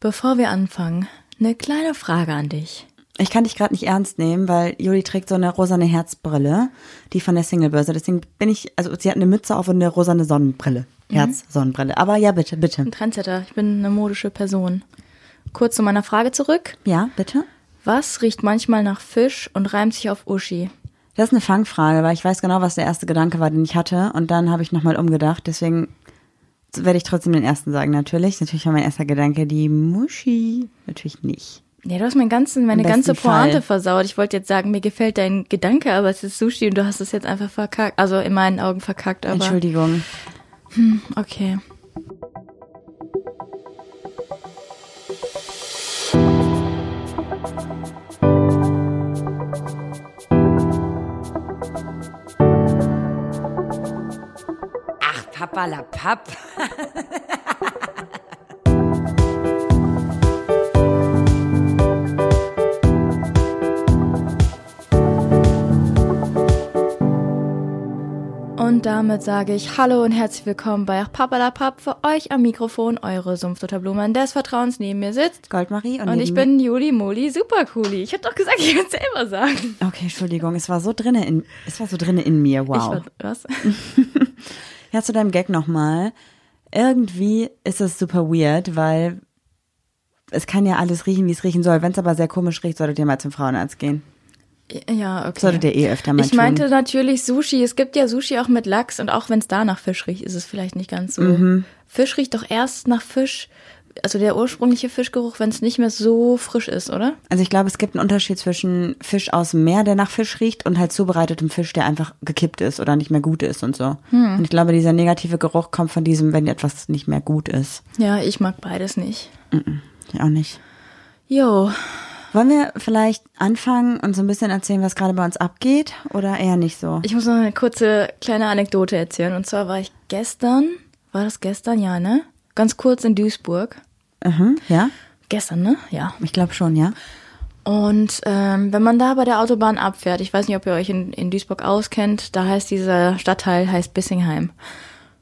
Bevor wir anfangen, eine kleine Frage an dich. Ich kann dich gerade nicht ernst nehmen, weil Juli trägt so eine rosane Herzbrille, die von der Singlebörse. Deswegen bin ich, also sie hat eine Mütze auf und eine rosane Sonnenbrille. Herz-Sonnenbrille. Aber ja, bitte, bitte. Ein Trendsetter, ich bin eine modische Person. Kurz zu meiner Frage zurück. Ja, bitte? Was riecht manchmal nach Fisch und reimt sich auf Uschi? Das ist eine Fangfrage, weil ich weiß genau, was der erste Gedanke war, den ich hatte. Und dann habe ich nochmal umgedacht. Deswegen werde ich trotzdem den ersten sagen, natürlich. Natürlich war mein erster Gedanke die Muschi. Natürlich nicht. Ja, du hast mein ganzen, meine ganze besten Fall. Pointe versaut. Ich wollte jetzt sagen, mir gefällt dein Gedanke, aber es ist Sushi und du hast es jetzt einfach verkackt. Also in meinen Augen verkackt, aber Entschuldigung. okay. Papalapap. Und damit sage ich Hallo und herzlich willkommen bei Papalapap für euch am Mikrofon, eure Sumpfdotterblumen des Vertrauens neben mir sitzt. Goldmarie und, Und ich bin Juli Moli Supercooli. Ich hab doch gesagt, ich kann selber sagen. Okay, Entschuldigung. Es war so drinne in, es war so drinne in mir. Ich Wow. war, was? Ja, zu deinem Gag nochmal. Irgendwie ist es super weird, weil es kann ja alles riechen, wie es riechen soll. Wenn es aber sehr komisch riecht, solltet ihr mal zum Frauenarzt gehen. Ja, okay. Solltet ihr eh öfter mal Ich tun. meinte natürlich Sushi. Es gibt ja Sushi auch mit Lachs und auch wenn es da nach Fisch riecht, ist es vielleicht nicht ganz so. Mhm. Fisch riecht doch erst nach Fisch, also der ursprüngliche Fischgeruch, wenn es nicht mehr so frisch ist, oder? Also ich glaube, es gibt einen Unterschied zwischen Fisch aus dem Meer, der nach Fisch riecht, und halt zubereitetem Fisch, der einfach gekippt ist oder nicht mehr gut ist und so. Hm. Und ich glaube, dieser negative Geruch kommt von diesem, wenn etwas nicht mehr gut ist. Ja, ich mag beides nicht. Ich auch nicht. Jo, Wollen wir vielleicht anfangen und so ein bisschen erzählen, was gerade bei uns abgeht? Oder eher nicht so? ich muss noch eine kurze kleine Anekdote erzählen. Und zwar war ich gestern, war das gestern? Ja, ne? Ganz kurz in Duisburg. Mhm, ja, Gestern, ne? Ja. ich glaube schon, ja. Und ähm, wenn man da bei der Autobahn abfährt, ich weiß nicht, ob ihr euch in, in Duisburg auskennt, da heißt dieser Stadtteil heißt Bissingheim.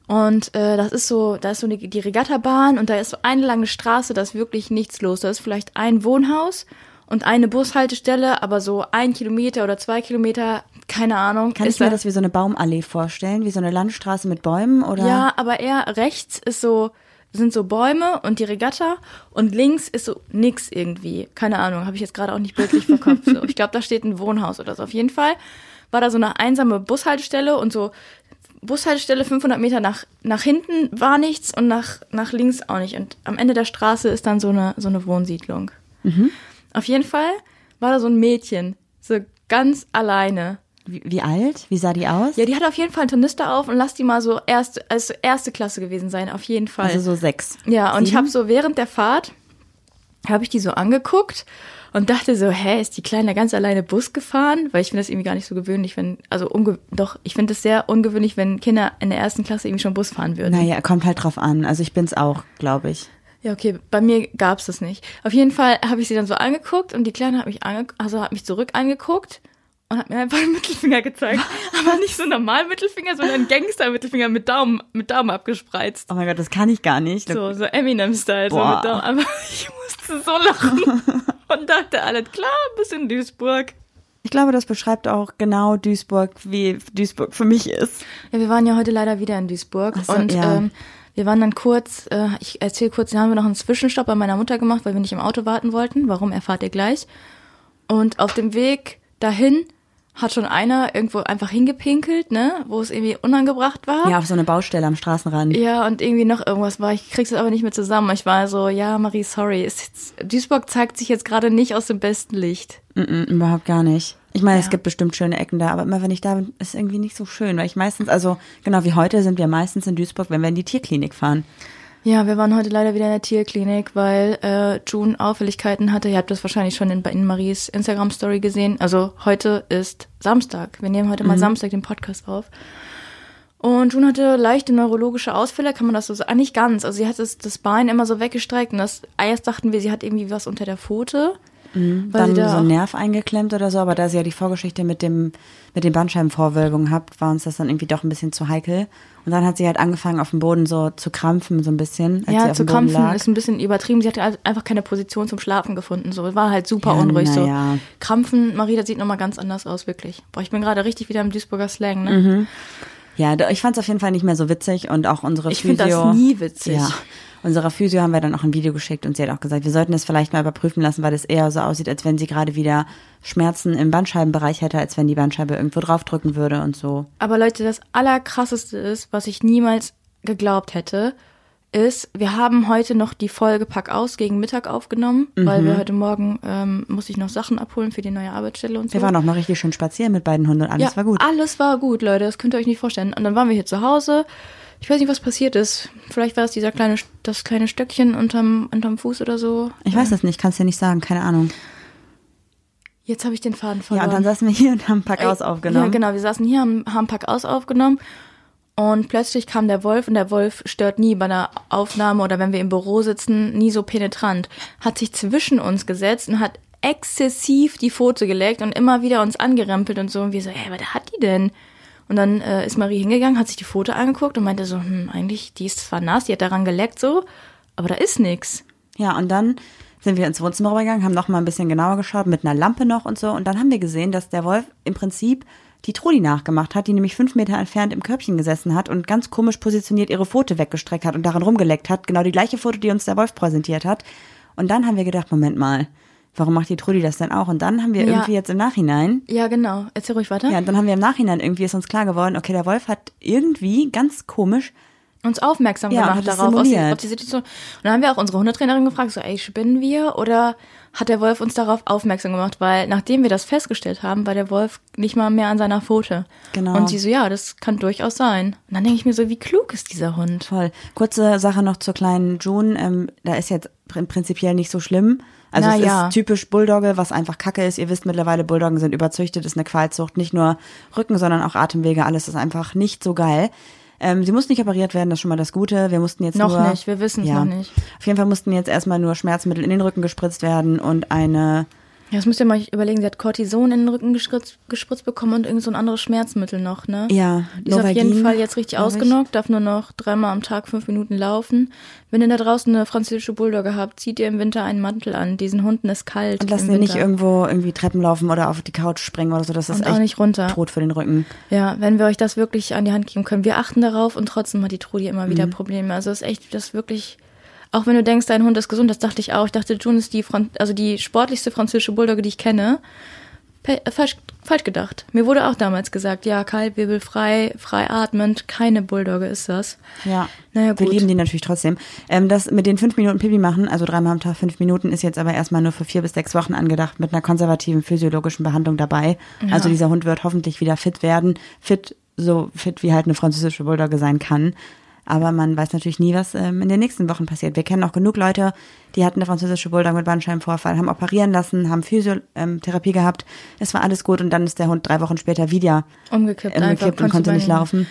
Und äh, das ist so, da ist so die, die Regattabahn und da ist so eine lange Straße, da ist wirklich nichts los. Da ist vielleicht ein Wohnhaus und eine Bushaltestelle, aber so ein Kilometer oder zwei Kilometer, keine Ahnung. Kann ich mir da- das wie so eine Baumallee vorstellen? Wie so eine Landstraße mit Bäumen? Oder? Ja, aber eher rechts ist so, sind so Bäume und die Regatta und links ist so nix irgendwie. Keine Ahnung, habe ich jetzt gerade auch nicht bildlich vor Kopf. So. Ich glaube, da steht ein Wohnhaus oder so. Auf jeden Fall war da so eine einsame Bushaltestelle und so Bushaltestelle 500 Meter nach, nach hinten war nichts und nach, nach links auch nicht. Und am Ende der Straße ist dann so eine, so eine Wohnsiedlung. Auf jeden Fall war da so ein Mädchen, so ganz alleine. Wie, wie alt? Wie sah die aus? Ja, die hat auf jeden Fall einen Tornister auf und lass die mal so erste, also erste Klasse gewesen sein, auf jeden Fall. also so sechs. ja, und ich sieben? habe so während der Fahrt, habe ich die so angeguckt und dachte so, hä, ist die Kleine ganz alleine Bus gefahren? Weil ich finde das irgendwie gar nicht so gewöhnlich, wenn, also unge doch, ich finde es sehr ungewöhnlich, wenn Kinder in der ersten Klasse irgendwie schon Bus fahren würden. Naja, kommt halt drauf an. Also ich bin's auch, glaube ich. Ja, okay, bei mir gab's das nicht. Auf jeden Fall habe ich sie dann so angeguckt und die Kleine hat mich ange also hat mich zurück angeguckt und hat mir einfach einen Mittelfinger gezeigt. Aber nicht so normalen Mittelfinger, sondern einen Gangster-Mittelfinger mit Daumen, mit Daumen abgespreizt. Oh mein Gott, das kann ich gar nicht. So, so Eminem-Style, so mit Daumen. Aber ich musste so lachen und dachte, alles klar, bis in Duisburg. Ich glaube, das beschreibt auch genau Duisburg, wie Duisburg für mich ist. Ja, wir waren ja heute leider wieder in Duisburg so, und ja. ähm, wir waren dann kurz, äh, ich erzähle kurz, da haben wir noch einen Zwischenstopp bei meiner Mutter gemacht, weil wir nicht im Auto warten wollten. Warum, erfahrt ihr gleich. Und auf dem Weg dahin hat schon einer irgendwo einfach hingepinkelt, ne, wo es irgendwie unangebracht war. Ja, auf so eine Baustelle am Straßenrand. Ja, und irgendwie noch irgendwas war. Ich krieg's jetzt aber nicht mehr zusammen. Ich war so, ja, Marie, sorry. Ist jetzt, Duisburg zeigt sich jetzt gerade nicht aus dem besten Licht. Mm -mm, überhaupt gar nicht. Ich meine, es Ja. gibt bestimmt schöne Ecken da, aber immer wenn ich da bin, ist irgendwie nicht so schön, weil ich meistens, also genau wie heute sind wir meistens in Duisburg, wenn wir in die Tierklinik fahren. Ja, wir waren heute leider wieder in der Tierklinik, weil äh, June Auffälligkeiten hatte. Ihr habt das wahrscheinlich schon in, in Maries Instagram-Story gesehen. Also heute ist Samstag. Wir nehmen heute mal Samstag den Podcast auf. Und June hatte leichte neurologische Ausfälle, kann man das so sagen? Ah, nicht ganz. Also sie hat das, das Bein immer so weggestreckt und das erst dachten wir, sie hat irgendwie was unter der Pfote. Mhm. Dann so ein Nerv eingeklemmt oder so, aber da sie ja die Vorgeschichte mit dem mit den Bandscheibenvorwölbungen habt, war uns das dann irgendwie doch ein bisschen zu heikel. Und dann hat sie halt angefangen auf dem Boden so zu krampfen so ein bisschen, ja, zu krampfen lag. ist ein bisschen übertrieben. Sie hatte also einfach keine Position zum Schlafen gefunden. So, war halt super Ja, unruhig. So ja. Krampfen, Marie, das sieht nochmal ganz anders aus, wirklich. Boah, ich bin gerade richtig wieder im Duisburger Slang, ne? Mhm. Ja, ich fand es auf jeden Fall nicht mehr so witzig und auch unsere Ich Physio. find das nie witzig. Ja. Unserer Physio haben wir dann auch ein Video geschickt und sie hat auch gesagt, wir sollten es vielleicht mal überprüfen lassen, weil es eher so aussieht, als wenn sie gerade wieder Schmerzen im Bandscheibenbereich hätte, als wenn die Bandscheibe irgendwo draufdrücken würde und so. Aber Leute, das Allerkrasseste ist, was ich niemals geglaubt hätte, ist, wir haben heute noch die Folge Pack aus gegen Mittag aufgenommen, weil Mhm. wir heute Morgen ähm, musste ich noch Sachen abholen für die neue Arbeitsstelle und so. Wir waren auch noch richtig schön spazieren mit beiden Hunden und alles ja, war gut. Alles war gut, Leute. Das könnt ihr euch nicht vorstellen. Und dann waren wir hier zu Hause. Ich weiß nicht, was passiert ist. Vielleicht war es dieser kleine, das kleine Stöckchen unterm, unterm Fuß oder so. Ich weiß das nicht, kannst dir nicht sagen, keine Ahnung. Jetzt habe ich den Faden Ja, verloren. und dann saßen wir hier und haben Pack aus aufgenommen. Ja, genau. Wir saßen hier, haben, haben Pack aus aufgenommen. Und plötzlich kam der Wolf und der Wolf stört nie bei einer Aufnahme oder wenn wir im Büro sitzen, nie so penetrant. Hat sich zwischen uns gesetzt und hat exzessiv die Pfote gelegt und immer wieder uns angerempelt und so. Und wir so, ey, was hat die denn? Und dann äh, ist Marie hingegangen, hat sich die Pfote angeguckt und meinte so, hm, eigentlich, die ist zwar nass, die hat daran geleckt so, aber da ist nix. Ja, und dann sind wir ins Wohnzimmer rübergegangen, haben noch mal ein bisschen genauer geschaut, mit einer Lampe noch und so. Und dann haben wir gesehen, dass der Wolf im Prinzip die Trudi nachgemacht hat, die nämlich fünf Meter entfernt im Körbchen gesessen hat und ganz komisch positioniert ihre Pfote weggestreckt hat und daran rumgeleckt hat. Genau die gleiche Foto, die uns der Wolf präsentiert hat. Und dann haben wir gedacht, Moment mal, warum macht die Trudi das denn auch? Und dann haben wir Ja. irgendwie jetzt im Nachhinein, Ja, genau. Erzähl ruhig weiter. ja, dann haben wir im Nachhinein irgendwie ist uns klar geworden, okay, der Wolf hat irgendwie ganz komisch uns aufmerksam Ja, gemacht darauf, auf die, auf die Situation. Und dann haben wir auch unsere Hundetrainerin gefragt, so, ey, spinnen wir? Oder hat der Wolf uns darauf aufmerksam gemacht? Weil nachdem wir das festgestellt haben, war der Wolf nicht mal mehr an seiner Pfote. Genau. Und sie so, ja, das kann durchaus sein. Und dann denke ich mir so, wie klug ist dieser Hund? Voll. Kurze Sache noch zur kleinen June. Ähm, da ist jetzt pr- prinzipiell nicht so schlimm. Also Na es ja. ist typisch Bulldogge, was einfach Kacke ist. Ihr wisst mittlerweile, Bulldoggen sind überzüchtet, ist eine Qualzucht. Nicht nur Rücken, sondern auch Atemwege. Alles ist einfach nicht so geil. Ähm, sie mussten nicht operiert werden, das ist schon mal das Gute. Wir mussten jetzt Noch nur, nicht, wir wissen's ja, noch nicht. Auf jeden Fall mussten jetzt erstmal nur Schmerzmittel in den Rücken gespritzt werden und eine Ja, das müsst ihr mal überlegen. Sie hat Cortison in den Rücken gespritzt, gespritzt bekommen und irgend so ein anderes Schmerzmittel noch, ne? Ja, Die ist auf jeden Fall jetzt richtig ich. ausgenockt, darf nur noch dreimal am Tag fünf Minuten laufen. Wenn ihr da draußen eine französische Bulldogge habt, zieht ihr im Winter einen Mantel an. Diesen Hunden ist kalt. Und lasst ihr nicht irgendwo irgendwie Treppen laufen oder auf die Couch springen oder so. Das ist Und auch echt nicht runter. tot für den Rücken. Ja, wenn wir euch das wirklich an die Hand geben können. Wir achten darauf und trotzdem hat die Trudi immer Mhm. wieder Probleme. Also es ist echt, das ist wirklich, auch wenn du denkst, dein Hund ist gesund, das dachte ich auch. Ich dachte, June ist die, Fran also die sportlichste französische Bulldogge, die ich kenne. Pe äh, falsch, falsch gedacht. Mir wurde auch damals gesagt, ja, kaltwirbelfrei, frei atmend, keine Bulldogge ist das. Ja. Naja, Wir gut. lieben die natürlich trotzdem. Ähm, das mit den fünf Minuten Pipi machen, also dreimal am Tag fünf Minuten, ist jetzt aber erstmal nur für vier bis sechs Wochen angedacht mit einer konservativen physiologischen Behandlung dabei. Also dieser Hund wird hoffentlich wieder fit werden. Fit, so fit wie halt eine französische Bulldogge sein kann. Aber man weiß natürlich nie, was ähm, in den nächsten Wochen passiert. Wir kennen auch genug Leute, die hatten eine französische Bulldogge mit Bandscheibenvorfall, haben operieren lassen, haben Physiotherapie gehabt. Es war alles gut und dann ist der Hund drei Wochen später wieder Umgekippt, umgekippt und konntest konnte nicht laufen.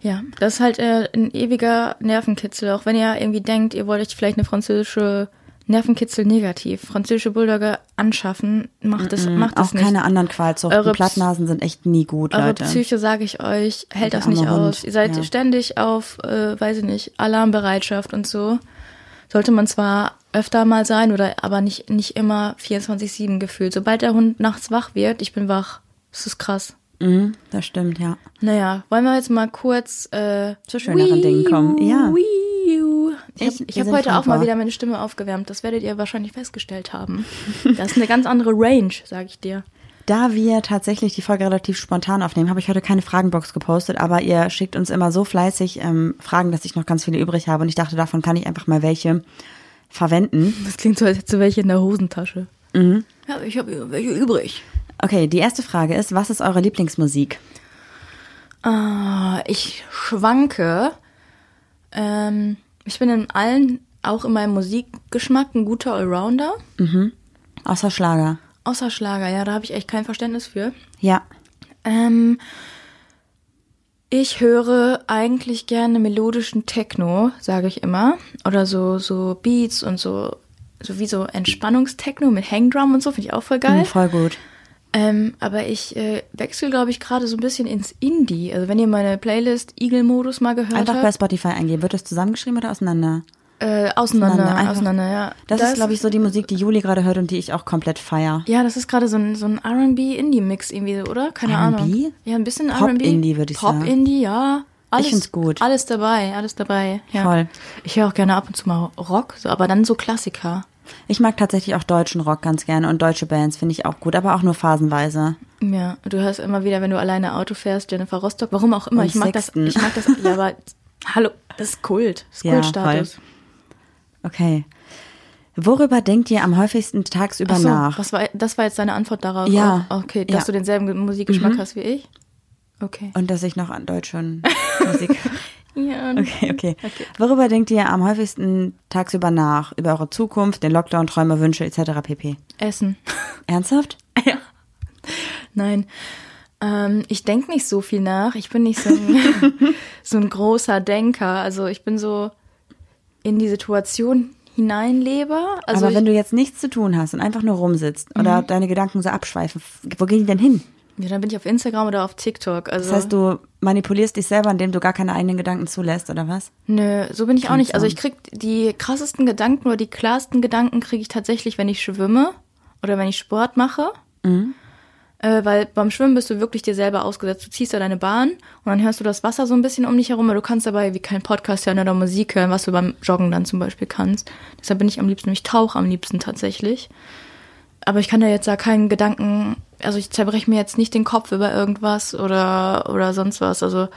Ja, das ist halt äh, ein ewiger Nervenkitzel. Auch wenn ihr irgendwie denkt, ihr wollt euch vielleicht eine französische Nervenkitzel negativ, französische Bulldogge anschaffen, macht es, macht es Auch nicht. keine anderen Qualzuchten. Eure Plattnasen sind echt nie gut, Eure Leute. Psyche, sage ich euch, hält das nicht aus. Hund, Ihr seid ja. ständig auf, äh, weiß ich nicht, Alarmbereitschaft und so. Sollte man zwar öfter mal sein, oder aber nicht, nicht immer 24-7 gefühlt. Sobald der Hund nachts wach wird, ich bin wach. Das ist krass. Mhm, das stimmt, ja. Naja, wollen wir jetzt mal kurz äh, Zu schöneren Dingen kommen, ja. Wiiu. Ich Ich- habe heute auch mal wieder meine Stimme aufgewärmt. Das werdet ihr wahrscheinlich festgestellt haben. Das ist eine ganz andere Range, sage ich dir. Da wir tatsächlich die Folge relativ spontan aufnehmen, habe ich heute keine Fragenbox gepostet, aber ihr schickt uns immer so fleißig ähm, Fragen, dass ich noch ganz viele übrig habe und ich dachte, davon kann ich einfach mal welche verwenden. Das klingt so, als hättest du welche in der Hosentasche. Mhm. Ja, ich habe welche übrig. Okay, die erste Frage ist, was ist eure Lieblingsmusik? Ah, ich schwanke. Ähm, ich bin in allen, auch in meinem Musikgeschmack, ein guter Allrounder. Außer Schlager. Außer Schlager, ja, da habe ich echt kein Verständnis für. Ja. Ähm, ich höre eigentlich gerne melodischen Techno, sage ich immer. Oder so, so Beats und so so wie so Entspannungstechno mit Hangdrum und so, finde ich auch voll geil. Mhm, voll gut. Ähm, aber ich äh, wechsle, glaube ich, gerade so ein bisschen ins Indie. Also wenn ihr meine Playlist Eagle-Modus mal gehört Einfach bei habt. Spotify eingeben. Wird das zusammengeschrieben oder auseinander? Äh, auseinander, Einfach- auseinander, ja. Das, ist, glaube ich, so die Musik, die Juli gerade hört und die ich auch komplett feier. Ja, das ist gerade so ein, so ein R&B-Indie-Mix irgendwie, oder? Keine R&B? Ahnung. Ja, ein bisschen Pop R&B. Indie, würde ich sagen. Pop-Indie, ja. Alles, find's gut. Alles dabei, alles dabei. Ja. Voll. Ich höre auch gerne ab und zu mal Rock, so, aber dann so Klassiker. Ich mag tatsächlich auch deutschen Rock ganz gerne und deutsche Bands finde ich auch gut, aber auch nur phasenweise. Ja, du hörst immer wieder, wenn du alleine Auto fährst, Jennifer Rostock, warum auch immer. Und ich mag Sixten. das, ich mag das, ja, aber hallo, das ist Kult. Das ist Ja, Kultstatus. Okay. Worüber denkt ihr am häufigsten tagsüber so, nach? Was war, das war jetzt deine Antwort darauf? Ja. auch? Okay, dass Ja. Mhm. du denselben Musikgeschmack hast wie ich? Okay. Und dass ich noch an deutschen Musik. Ja, Okay, okay. Worüber denkt ihr am häufigsten tagsüber nach? Über eure Zukunft, den Lockdown, Träume, Wünsche etc. pp. Essen. Ernsthaft? Ja. Nein. Ähm, ich denke nicht so viel nach. Ich bin nicht so ein, so ein großer Denker. Also ich bin so in die Situation hineinlebe. Also Aber wenn ich, Mhm. du jetzt nichts zu tun hast und einfach nur rumsitzt oder deine Gedanken so abschweifen, wo gehen die denn hin? Ja, dann bin ich auf Instagram oder auf TikTok. Also Das heißt, du manipulierst dich selber, indem du gar keine eigenen Gedanken zulässt, oder was? Nö, so bin ich auch nicht. Also so. ich krieg die krassesten Gedanken oder die klarsten Gedanken kriege ich tatsächlich, wenn ich schwimme oder wenn ich Sport mache. Äh, weil beim Schwimmen bist du wirklich dir selber ausgesetzt. Du ziehst da deine Bahn und dann hörst du das Wasser so ein bisschen um dich herum, aber du kannst dabei wie kein Podcast hören oder Musik hören, was du beim Joggen dann zum Beispiel kannst. Deshalb bin ich am liebsten, ich tauche am liebsten tatsächlich. Aber ich kann da jetzt da keinen Gedanken, also ich zerbreche mir jetzt nicht den Kopf über irgendwas oder, oder sonst was. Also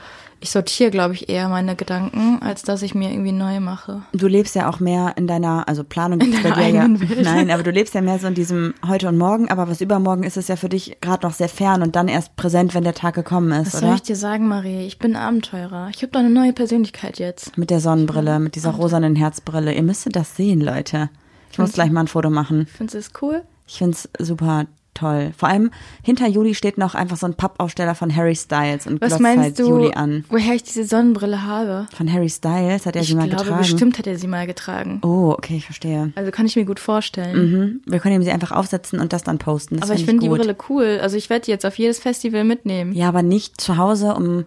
ich sortiere, glaube ich, eher meine Gedanken, als dass ich mir irgendwie neu mache. Du lebst ja auch mehr in deiner, also Planung gibt's bei deiner dir ja. Welt. Nein, aber du lebst ja mehr so in diesem heute und morgen, aber was übermorgen ist, ist ja für dich gerade noch sehr fern und dann erst präsent, wenn der Tag gekommen ist, Was soll oder? ich dir sagen, Marie? Ich bin Abenteurer. Ich habe doch eine neue Persönlichkeit jetzt. Mit der Sonnenbrille, mit dieser rosanen Herzbrille. Ihr müsstet das sehen, Leute. Ich muss gleich mal ein Foto machen. Findest du es cool? Ich find's super toll. Vor allem hinter Juli steht noch einfach so ein Pappaufsteller von Harry Styles und Was glotzt meinst halt du, Juli an. woher ich diese Sonnenbrille habe? Von Harry Styles hat er ich sie mal glaube, getragen. bestimmt hat er sie mal getragen. Oh, okay, ich verstehe. Also kann ich mir gut vorstellen. Mhm. Wir können ihm sie einfach aufsetzen und das dann posten. Das Aber ich finde die. Brille cool. Also ich werde die jetzt auf jedes Festival mitnehmen. Ja, aber nicht zu Hause um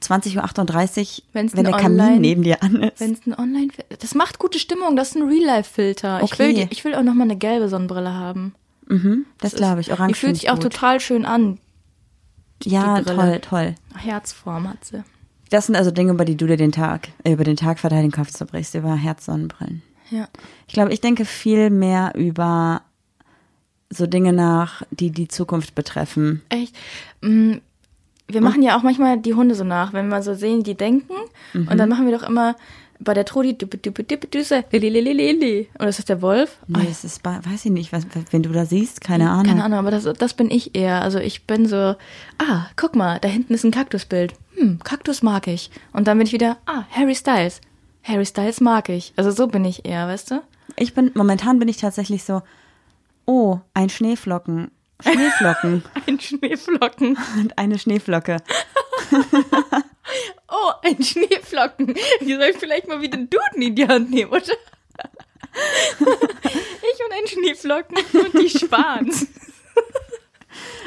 20.38 Uhr, wenn der Kamin Online- neben dir an ist. Wenn es ein Online Das macht gute Stimmung, das ist ein Real-Life-Filter. Ich, will, Okay. ich will auch nochmal eine gelbe Sonnenbrille haben. Das glaube ich. Orange Die fühlt sich auch total schön an. Ja, toll, toll. Herzform hat sie. Das sind also Dinge, über die du dir den Tag, äh, über den Tag verteilt den Kopf zerbrichst, über Herzsonnenbrillen. Ja. Ich glaube, ich denke viel mehr über so Dinge nach, die die Zukunft betreffen. Echt. Mm, Wir machen ja auch manchmal die Hunde so nach, wenn wir so sehen, die denken. Und Mhm. dann machen wir doch immer bei der Trudi düse. Oder ist das der Wolf? Nee, es ist, bei- weiß ich nicht, was, wenn du da siehst, keine Ahnung. Keine Ahnung, aber das, das bin ich eher. Also ich bin so, ah, guck mal, da hinten ist ein Kaktusbild. Hm, Kaktus mag ich. Und dann bin ich wieder, ah, Harry Styles. Harry Styles mag ich. Also so bin ich eher, weißt du? Ich bin, momentan bin ich tatsächlich so, oh, ein Schneeflocken. Schneeflocken Ein Schneeflocken. und eine Schneeflocke. Oh, ein Schneeflocken. Die soll ich vielleicht mal wieder Duden in die Hand nehmen, oder? Ich und ein Schneeflocken und die Schwans.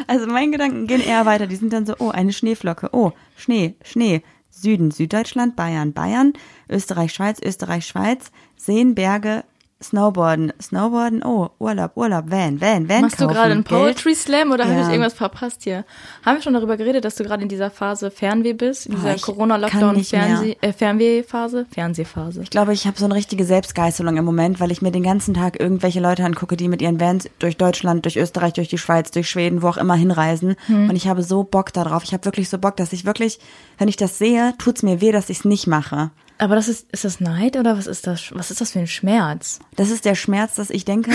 Also meine Gedanken gehen eher weiter. Die sind dann so, oh, eine Schneeflocke. Oh, Schnee, Schnee. Süden, Süddeutschland, Bayern, Bayern, Österreich, Schweiz, Österreich, Schweiz, Seen, Berge, Snowboarden, Snowboarden, oh, Urlaub, Urlaub, Van, Van, Van Machst du kaufen, gerade einen. Poetry Slam oder habe Ja. ich irgendwas verpasst hier? Haben wir schon darüber geredet, dass du gerade in dieser Phase Fernweh bist? In dieser ich kann nicht Corona-Lockdown-Fernweh- äh, Fernweh-Phase? Fernsehphase. Ich glaube, ich habe so eine richtige Selbstgeißelung im Moment, weil ich mir den ganzen Tag irgendwelche Leute angucke, die mit ihren Vans durch Deutschland, durch Österreich, durch die Schweiz, durch Schweden, wo auch immer hinreisen. Und ich habe so Bock darauf. Ich habe wirklich so Bock, dass ich wirklich, wenn ich das sehe, tut's mir weh, dass ich es nicht mache. Aber das ist, ist das Neid oder was ist das? Was ist das für ein Schmerz? Das ist der Schmerz, dass ich denke,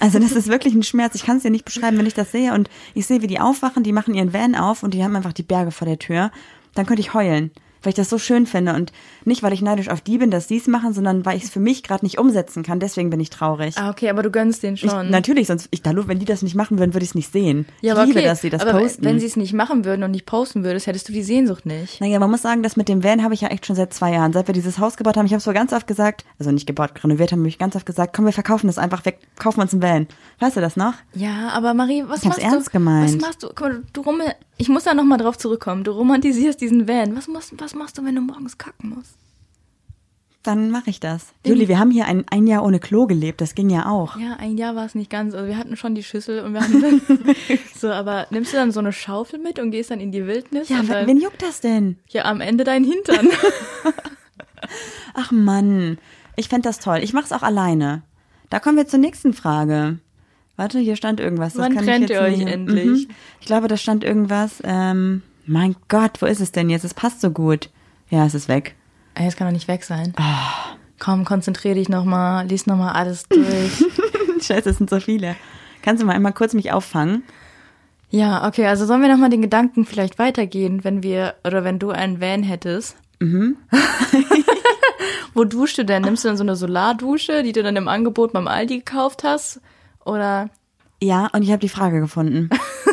also das ist wirklich ein Schmerz. Ich kann es dir nicht beschreiben, wenn ich das sehe und ich sehe, wie die aufwachen, die machen ihren Van auf und die haben einfach die Berge vor der Tür. Dann könnte ich heulen. Weil ich das so schön finde und nicht, weil ich neidisch auf die bin, dass die es machen, sondern weil ich es für mich gerade nicht umsetzen kann. Deswegen bin ich traurig. Ah, okay, aber du gönnst den Ich, schon. natürlich, sonst, ich, wenn die das nicht machen würden, würde ich es nicht sehen. ja, ich aber liebe okay, dass sie das aber posten. wenn sie es nicht machen würden und nicht posten würdest, hättest du die Sehnsucht nicht. naja, man muss sagen, das mit dem Van habe ich ja echt schon seit zwei Jahren. Seit wir dieses Haus gebaut haben, ich habe es so ganz oft gesagt, also nicht gebaut, renoviert haben, habe ich ganz oft gesagt, komm, wir verkaufen das einfach weg, kaufen uns einen Van. Weißt du das noch? Ja, aber Marie, was Ich hab's machst ernst du? gemeint. Was machst du? Guck mal, du rum, ich muss da noch mal drauf zurückkommen. Du romantisierst diesen Van. Was, musst, was machst du, wenn du morgens kacken musst? Dann mache ich das. Juli, wir haben hier ein, ein Jahr ohne Klo gelebt, das ging ja auch. Ja, ein Jahr war es nicht ganz. Also wir hatten schon die Schüssel und wir haben dann so, aber nimmst du dann so eine Schaufel mit und gehst dann in die Wildnis? Ja, dann, wen juckt das denn? ja, am Ende dein Hintern. Ach Mann, ich fände das toll. Ich mache es auch alleine. Da kommen wir zur nächsten Frage. Warte, hier stand irgendwas. Das Wann kann ich trennt ihr euch endlich? Mhm. Ich glaube, da stand irgendwas. Ähm, mein Gott, wo ist es denn jetzt? Es passt so gut. Ja, es ist weg. Ey, es kann doch nicht weg sein. Ah. Komm, konzentrier dich noch mal, lies noch mal alles durch. Scheiße, es sind so viele. Kannst du mal einmal kurz mich auffangen? ja, okay, also sollen wir noch mal den Gedanken vielleicht weitergehen, wenn wir oder wenn du einen Van hättest? Mhm. Wo duschst du denn? Nimmst du dann so eine Solardusche, die du dann im Angebot beim Aldi gekauft hast? Oder Ja, und ich habe die Frage gefunden.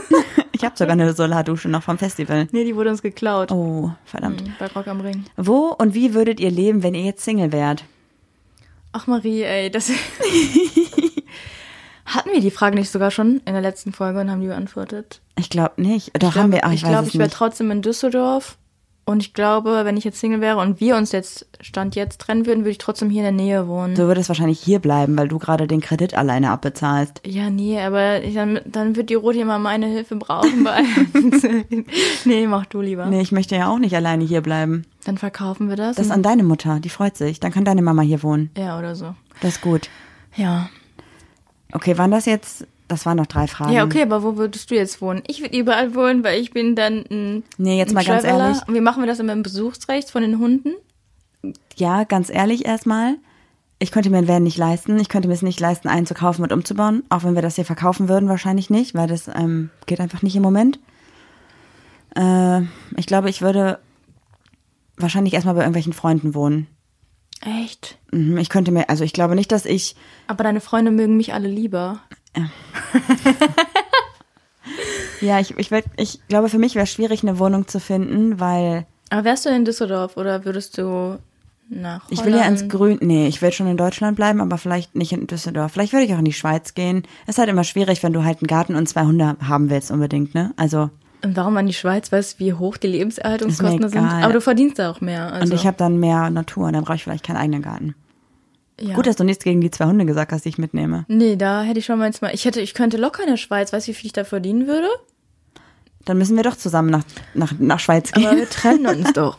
ich habe sogar eine Solardusche noch vom Festival. nee, die wurde uns geklaut. Oh, verdammt. Bei Rock am Ring. Wo und wie würdet ihr leben, wenn ihr jetzt Single wärt? Ach Marie, ey, das hatten wir die Frage nicht sogar schon in der letzten Folge und haben die beantwortet? Ich glaube nicht. Doch Ich haben glaub- wir. Ach, ich, ich glaube, ich wäre trotzdem in Düsseldorf. Und ich glaube, wenn ich jetzt Single wäre und wir uns jetzt Stand jetzt trennen würden, würde ich trotzdem hier in der Nähe wohnen. Du würdest wahrscheinlich hier bleiben, weil du gerade den Kredit alleine abbezahlst. Ja, nee, aber ich, dann, dann wird die Roti immer meine Hilfe brauchen. Bei nee, mach du lieber. Nee, ich möchte ja auch nicht alleine hier bleiben. Dann verkaufen wir das. Das ist an deine Mutter, die freut sich. Dann kann deine Mama hier wohnen. ja, oder so. Das ist gut. Ja. Okay, waren das jetzt, das waren noch drei Fragen. Ja, okay, aber wo würdest du jetzt wohnen? Ich würde überall wohnen, weil ich bin dann ein. Nee, jetzt ein mal ganz Traveler. ehrlich. Und wie machen wir das immer im Besuchsrecht von den Hunden? Ja, ganz ehrlich erstmal. Ich könnte mir ein Van nicht leisten. Ich könnte mir es nicht leisten, einen zu kaufen und umzubauen. Auch wenn wir das hier verkaufen würden, wahrscheinlich nicht, weil das ähm, geht einfach nicht im Moment. Äh, ich glaube, ich würde wahrscheinlich erstmal bei irgendwelchen Freunden wohnen. Echt? Mhm, Ich könnte mir, also ich glaube nicht, dass ich Aber deine Freunde mögen mich alle lieber. Ja, ich, ich, würd, ich glaube, für mich wäre es schwierig, eine Wohnung zu finden, weil Aber wärst du in Düsseldorf oder würdest du nach ich will ja ins Holland? Grün. Nee, ich will schon in Deutschland bleiben, aber vielleicht nicht in Düsseldorf. Vielleicht würde ich auch in die Schweiz gehen. Es ist halt immer schwierig, wenn du halt einen Garten und zwei Hunde haben willst, unbedingt, ne? Also, Und warum an die Schweiz? Weißt du, wie hoch die Lebenserhaltungskosten sind? Aber du verdienst da auch mehr. Also. und ich habe dann mehr Natur und dann brauche ich vielleicht keinen eigenen Garten. Ja. Gut, dass du nichts gegen die zwei Hunde gesagt hast, die ich mitnehme. Nee, da hätte ich schon mal jetzt mal. Ich hätte, ich könnte locker in der Schweiz. Weißt du, wie viel ich da verdienen würde? Dann müssen wir doch zusammen nach, nach, nach Schweiz gehen. Aber wir trennen uns doch.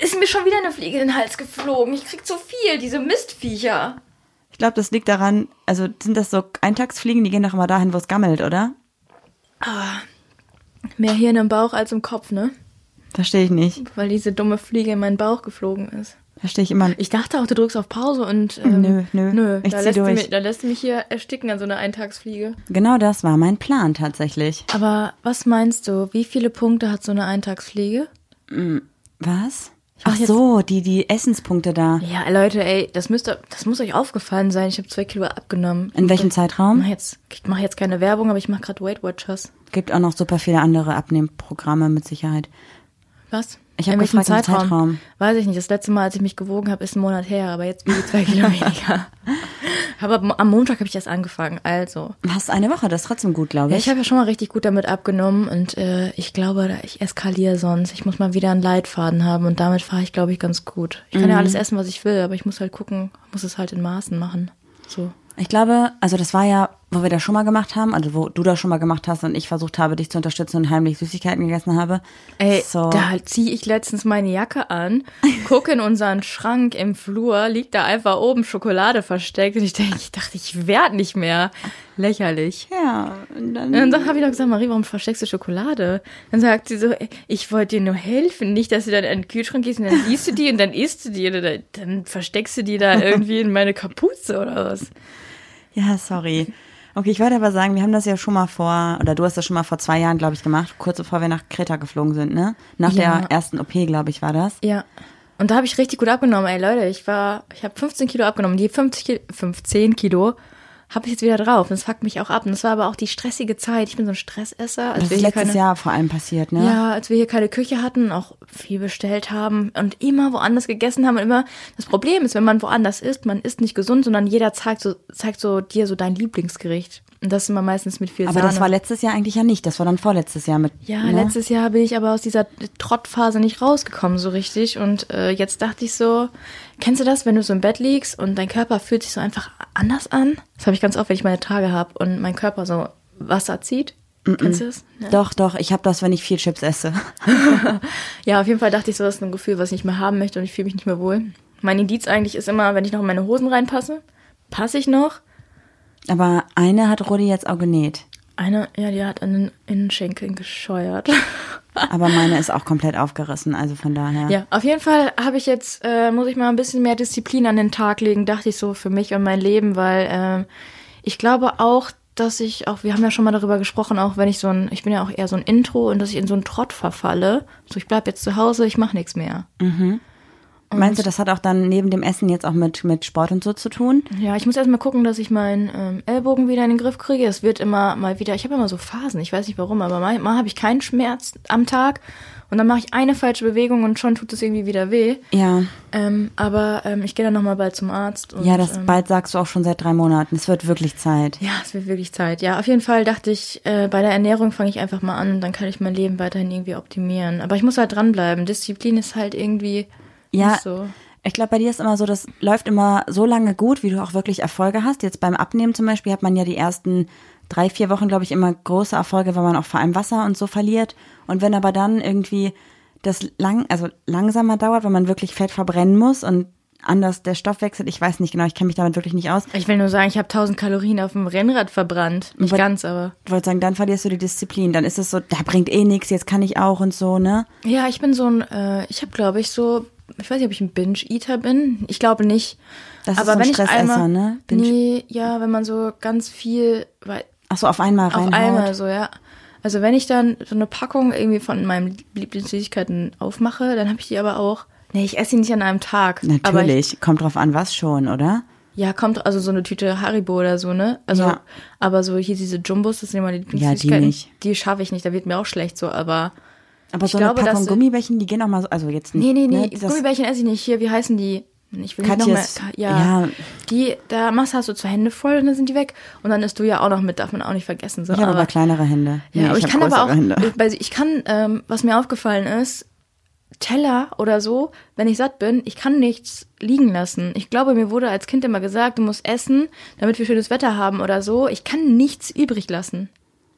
Ist mir schon wieder eine Fliege in den Hals geflogen. Ich krieg zu viel, diese Mistviecher. Ich glaube, das liegt daran, also sind das so Eintagsfliegen, die gehen doch immer dahin, wo es gammelt, oder? Mehr Hirn im Bauch als im Kopf, ne? Verstehe ich nicht. Weil diese dumme Fliege in meinen Bauch geflogen ist. Verstehe ich immer. Ich dachte auch, du drückst auf Pause und. Ähm, Nö, nö. Nö, Ich da, zieh lässt du durch. mich, da lässt du mich hier ersticken an so einer Eintagsfliege. Genau das war mein Plan tatsächlich. Aber was meinst du? Wie viele Punkte hat so eine Eintagsfliege? Was? Ach, so, die, die Essenspunkte da. Ja, Leute, ey, das müsste, das muss euch aufgefallen sein. Ich habe zwei Kilo abgenommen. In welchem Ich mach Zeitraum? jetzt, ich mache jetzt keine Werbung, aber ich mache gerade Weight Watchers. Gibt auch noch super viele andere Abnehmprogramme mit Sicherheit. Was? Ich hab In welchem gefragt, im Zeitraum. Weiß ich nicht. Das letzte Mal, als ich mich gewogen habe, ist ein Monat her, aber jetzt bin ich zwei Kilo weniger. Aber am Montag habe ich erst angefangen. Also, Hast eine Woche, das ist trotzdem gut, glaube ja, ich. ich habe ja schon mal richtig gut damit abgenommen und äh, ich glaube, ich eskaliere sonst. Ich muss mal wieder einen Leitfaden haben und damit fahre ich, glaube ich, ganz gut. Ich kann ja alles essen, was ich will, aber ich muss halt gucken, muss es halt in Maßen machen. So. Ich glaube, also das war ja, wo wir das schon mal gemacht haben, also wo du das schon mal gemacht hast und ich versucht habe, dich zu unterstützen und heimlich Süßigkeiten gegessen habe. Ey, so. da ziehe ich letztens meine Jacke an, gucke in unseren Schrank im Flur, liegt da einfach oben Schokolade versteckt und ich denke, ich dachte, ich werde nicht mehr. Lächerlich. Ja, und dann, Und dann habe ich noch gesagt, Marie, warum versteckst du Schokolade? Dann sagt sie so, ich wollte dir nur helfen, nicht, dass du dann in den Kühlschrank gehst und dann siehst du die und dann isst du die oder dann versteckst du die da irgendwie in meine Kapuze oder was. ja, sorry. Okay, ich wollte aber sagen, wir haben das ja schon mal vor, oder du hast das schon mal vor zwei Jahren, glaube ich, gemacht, kurz bevor wir nach Kreta geflogen sind, ne? Nach Ja. der ersten OP, glaube ich, war das. Ja. Und da habe ich richtig gut abgenommen, ey Leute. Ich war, ich habe 15 Kilo abgenommen. Die 50 Kilo, 15 Kilo habe ich jetzt wieder drauf. Und das fuckt mich auch ab. Und das war aber auch die stressige Zeit. Ich bin so ein Stressesser. Als Das wir ist letztes keine, Jahr vor allem passiert, ne? Ja, als wir hier keine Küche hatten, auch viel bestellt haben und immer woanders gegessen haben und immer. Das Problem ist, wenn man woanders isst, man isst nicht gesund, sondern jeder zeigt so, zeigt so dir so dein Lieblingsgericht. Und das ist immer meistens mit viel Aber Sahne. das war letztes Jahr eigentlich ja nicht. Das war dann vorletztes Jahr mit. Ja, ne? letztes Jahr bin ich aber aus dieser Trottphase nicht rausgekommen so richtig. Und äh, jetzt dachte ich so, kennst du das, wenn du so im Bett liegst und dein Körper fühlt sich so einfach anders an? Das habe ich ganz oft, wenn ich meine Tage habe und mein Körper so Wasser zieht. Kennst du das? Ja. Doch, doch, ich habe das, wenn ich viel Chips esse. ja, auf jeden Fall dachte ich so, das ist ein Gefühl, was ich nicht mehr haben möchte und ich fühle mich nicht mehr wohl. Mein Indiz eigentlich ist immer, wenn ich noch in meine Hosen reinpasse, passe ich noch. Aber eine hat Rudi jetzt auch genäht. Eine, ja, die hat an den Innenschenkeln gescheuert. Aber meine ist auch komplett aufgerissen, also von daher. Ja, auf jeden Fall habe ich jetzt, äh, muss ich mal ein bisschen mehr Disziplin an den Tag legen, dachte ich so für mich und mein Leben, weil ähm, ich glaube auch, dass ich auch, wir haben ja schon mal darüber gesprochen, auch wenn ich so ein, ich bin ja auch eher so ein Intro und dass ich in so einen Trott verfalle. So, ich bleib jetzt zu Hause, ich mache nichts mehr. Meinst du, das hat auch dann neben dem Essen jetzt auch mit, mit Sport und so zu tun? Ja, ich muss erst mal gucken, dass ich meinen ähm, Ellbogen wieder in den Griff kriege. Es wird immer mal wieder, ich habe immer so Phasen, ich weiß nicht warum, aber mal, mal habe ich keinen Schmerz am Tag und dann mache ich eine falsche Bewegung und schon tut es irgendwie wieder weh. Ja. Ähm, aber ähm, ich gehe dann nochmal bald zum Arzt. Und, Ja, das ähm, bald sagst du auch schon seit drei Monaten. Es wird wirklich Zeit. Ja, es wird wirklich Zeit. Ja, auf jeden Fall dachte ich, äh, bei der Ernährung fange ich einfach mal an und dann kann ich mein Leben weiterhin irgendwie optimieren. Aber ich muss halt dranbleiben. Disziplin ist halt irgendwie Ja, so. ich glaube, bei dir ist immer so, das läuft immer so lange gut, wie du auch wirklich Erfolge hast. Jetzt beim Abnehmen zum Beispiel hat man ja die ersten drei, vier Wochen, glaube ich, immer große Erfolge, weil man auch vor allem Wasser und so verliert. Und wenn aber dann irgendwie das lang, also langsamer dauert, weil man wirklich Fett verbrennen muss und anders der Stoffwechsel, ich weiß nicht genau, ich kenne mich damit wirklich nicht aus. Ich will nur sagen, ich habe 1000 Kalorien auf dem Rennrad verbrannt. Nicht Aber- ganz, aber. Ich wollte sagen, dann verlierst du die Disziplin. Dann ist es so, da bringt eh nichts, jetzt kann ich auch und so, ne? Ja, ich bin so ein, äh, ich habe glaube ich so, ich weiß nicht, ob ich ein Binge-Eater bin. Ich glaube nicht. Das ist aber so ein wenn ich Stressesser, einmal, ne? Binge- Nee, ja, wenn man so ganz viel, weil Ach so, auf einmal auf reinhaut. einmal so, ja. Also wenn ich dann so eine Packung irgendwie von meinen Lieblingssüßigkeiten aufmache, dann habe ich die aber auch. Nee, ich esse die nicht an einem Tag. Aber ich, Natürlich, kommt drauf an, was schon, oder? ja, kommt also so eine Tüte Haribo oder so, ne? Also, Ja. aber so hier diese Jumbos, das sind immer die Ja, die Lieblingssüßigkeiten. nicht. Die schaffe ich nicht, da wird mir auch schlecht so, aber. Aber Ich so glaube, eine Packung Gummibärchen, die gehen auch mal so, also jetzt nicht. Nee, nee, nee, ne, Gummibärchen esse ich nicht. Hier, wie heißen die? Ich will nicht noch mehr. Ja, ja. Die, da machst hast du zwei Hände voll und dann sind die weg. Und dann isst du ja auch noch mit, darf man auch nicht vergessen. So. Ich habe aber kleinere Hände. Ja, Nee, aber ich, kann aber auch, Hände. ich kann, ähm, was mir aufgefallen ist, Teller oder so, wenn ich satt bin, ich kann nichts liegen lassen. Ich glaube, mir wurde als Kind immer gesagt, du musst essen, damit wir schönes Wetter haben oder so. Ich kann nichts übrig lassen.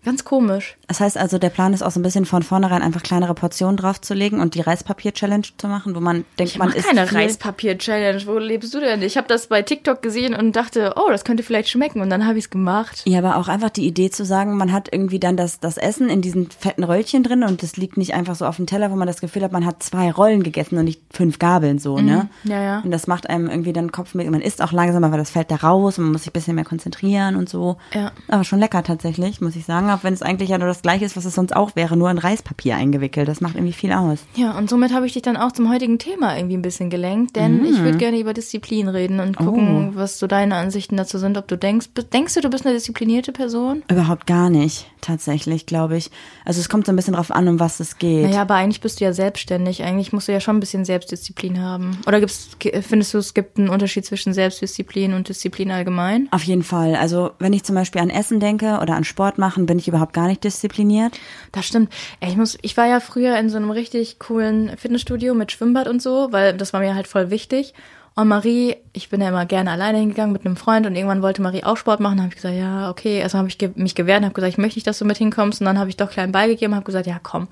Ganz komisch. Das heißt also, der Plan ist auch so ein bisschen von vornherein einfach kleinere Portionen draufzulegen und die Reispapier-Challenge zu machen, wo man denkt, Ich man isst keine. Reispapier-Challenge. Wo lebst du denn? Ich habe das bei TikTok gesehen und dachte, oh, das könnte vielleicht schmecken. Und dann habe ich es gemacht. Ja, aber auch einfach die Idee zu sagen, man hat irgendwie dann das, das Essen in diesen fetten Röllchen drin und das liegt nicht einfach so auf dem Teller, wo man das Gefühl hat, man hat zwei Rollen gegessen und nicht fünf Gabeln so, ne? Mhm. Ja, ja. Und das macht einem irgendwie dann Kopfweh. Man isst auch langsamer, weil das fällt da raus und man muss sich ein bisschen mehr konzentrieren und so. Ja. Aber schon lecker tatsächlich, muss ich sagen. Auch wenn es eigentlich ja nur das gleiche ist, was es sonst auch wäre, nur in Reispapier eingewickelt. Das macht irgendwie viel aus. Ja, und somit habe ich dich dann auch zum heutigen Thema irgendwie ein bisschen gelenkt, denn ich würde gerne über Disziplin reden und gucken, was so deine Ansichten dazu sind. Ob du denkst, denkst du, du bist eine disziplinierte Person? Überhaupt gar nicht, tatsächlich, glaube ich. Also es kommt so ein bisschen drauf an, um was es geht. Naja, aber eigentlich bist du ja selbstständig. Eigentlich musst du ja schon ein bisschen Selbstdisziplin haben. Oder gibt's, findest du, es gibt einen Unterschied zwischen Selbstdisziplin und Disziplin allgemein? Auf jeden Fall. Also wenn ich zum Beispiel an Essen denke oder an Sport machen, bin ich überhaupt gar nicht diszipliniert. Das stimmt. Ich muss, ich war ja früher in so einem richtig coolen Fitnessstudio mit Schwimmbad und so, weil das war mir halt voll wichtig. Und Marie, ich bin ja immer gerne alleine hingegangen mit einem Freund und irgendwann wollte Marie auch Sport machen. Da habe ich gesagt, ja, okay. Erstmal habe ich ge mich gewehrt und habe gesagt, ich möchte nicht, dass du mit hinkommst. Und dann habe ich doch klein beigegeben und habe gesagt, ja, komm.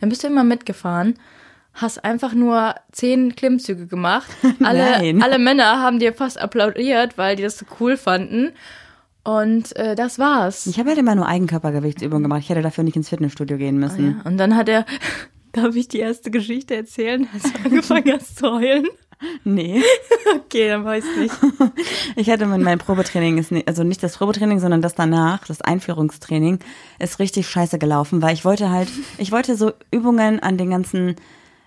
Dann bist du immer mitgefahren, hast einfach nur zehn Klimmzüge gemacht. Alle, Nein. alle Männer haben dir fast applaudiert, weil die das so cool fanden. Und äh, das war's. Ich habe halt immer nur Eigenkörpergewichtsübungen gemacht. Ich hätte dafür nicht ins Fitnessstudio gehen müssen. Ja, und dann hat er, darf ich die erste Geschichte erzählen, als du angefangen hast zu heulen? Nee. Okay, dann weiß ich nicht. Ich hatte mit meinem Probetraining, ist also nicht das Probetraining, sondern das danach, das Einführungstraining, ist richtig scheiße gelaufen, weil ich wollte halt, ich wollte so Übungen an den ganzen,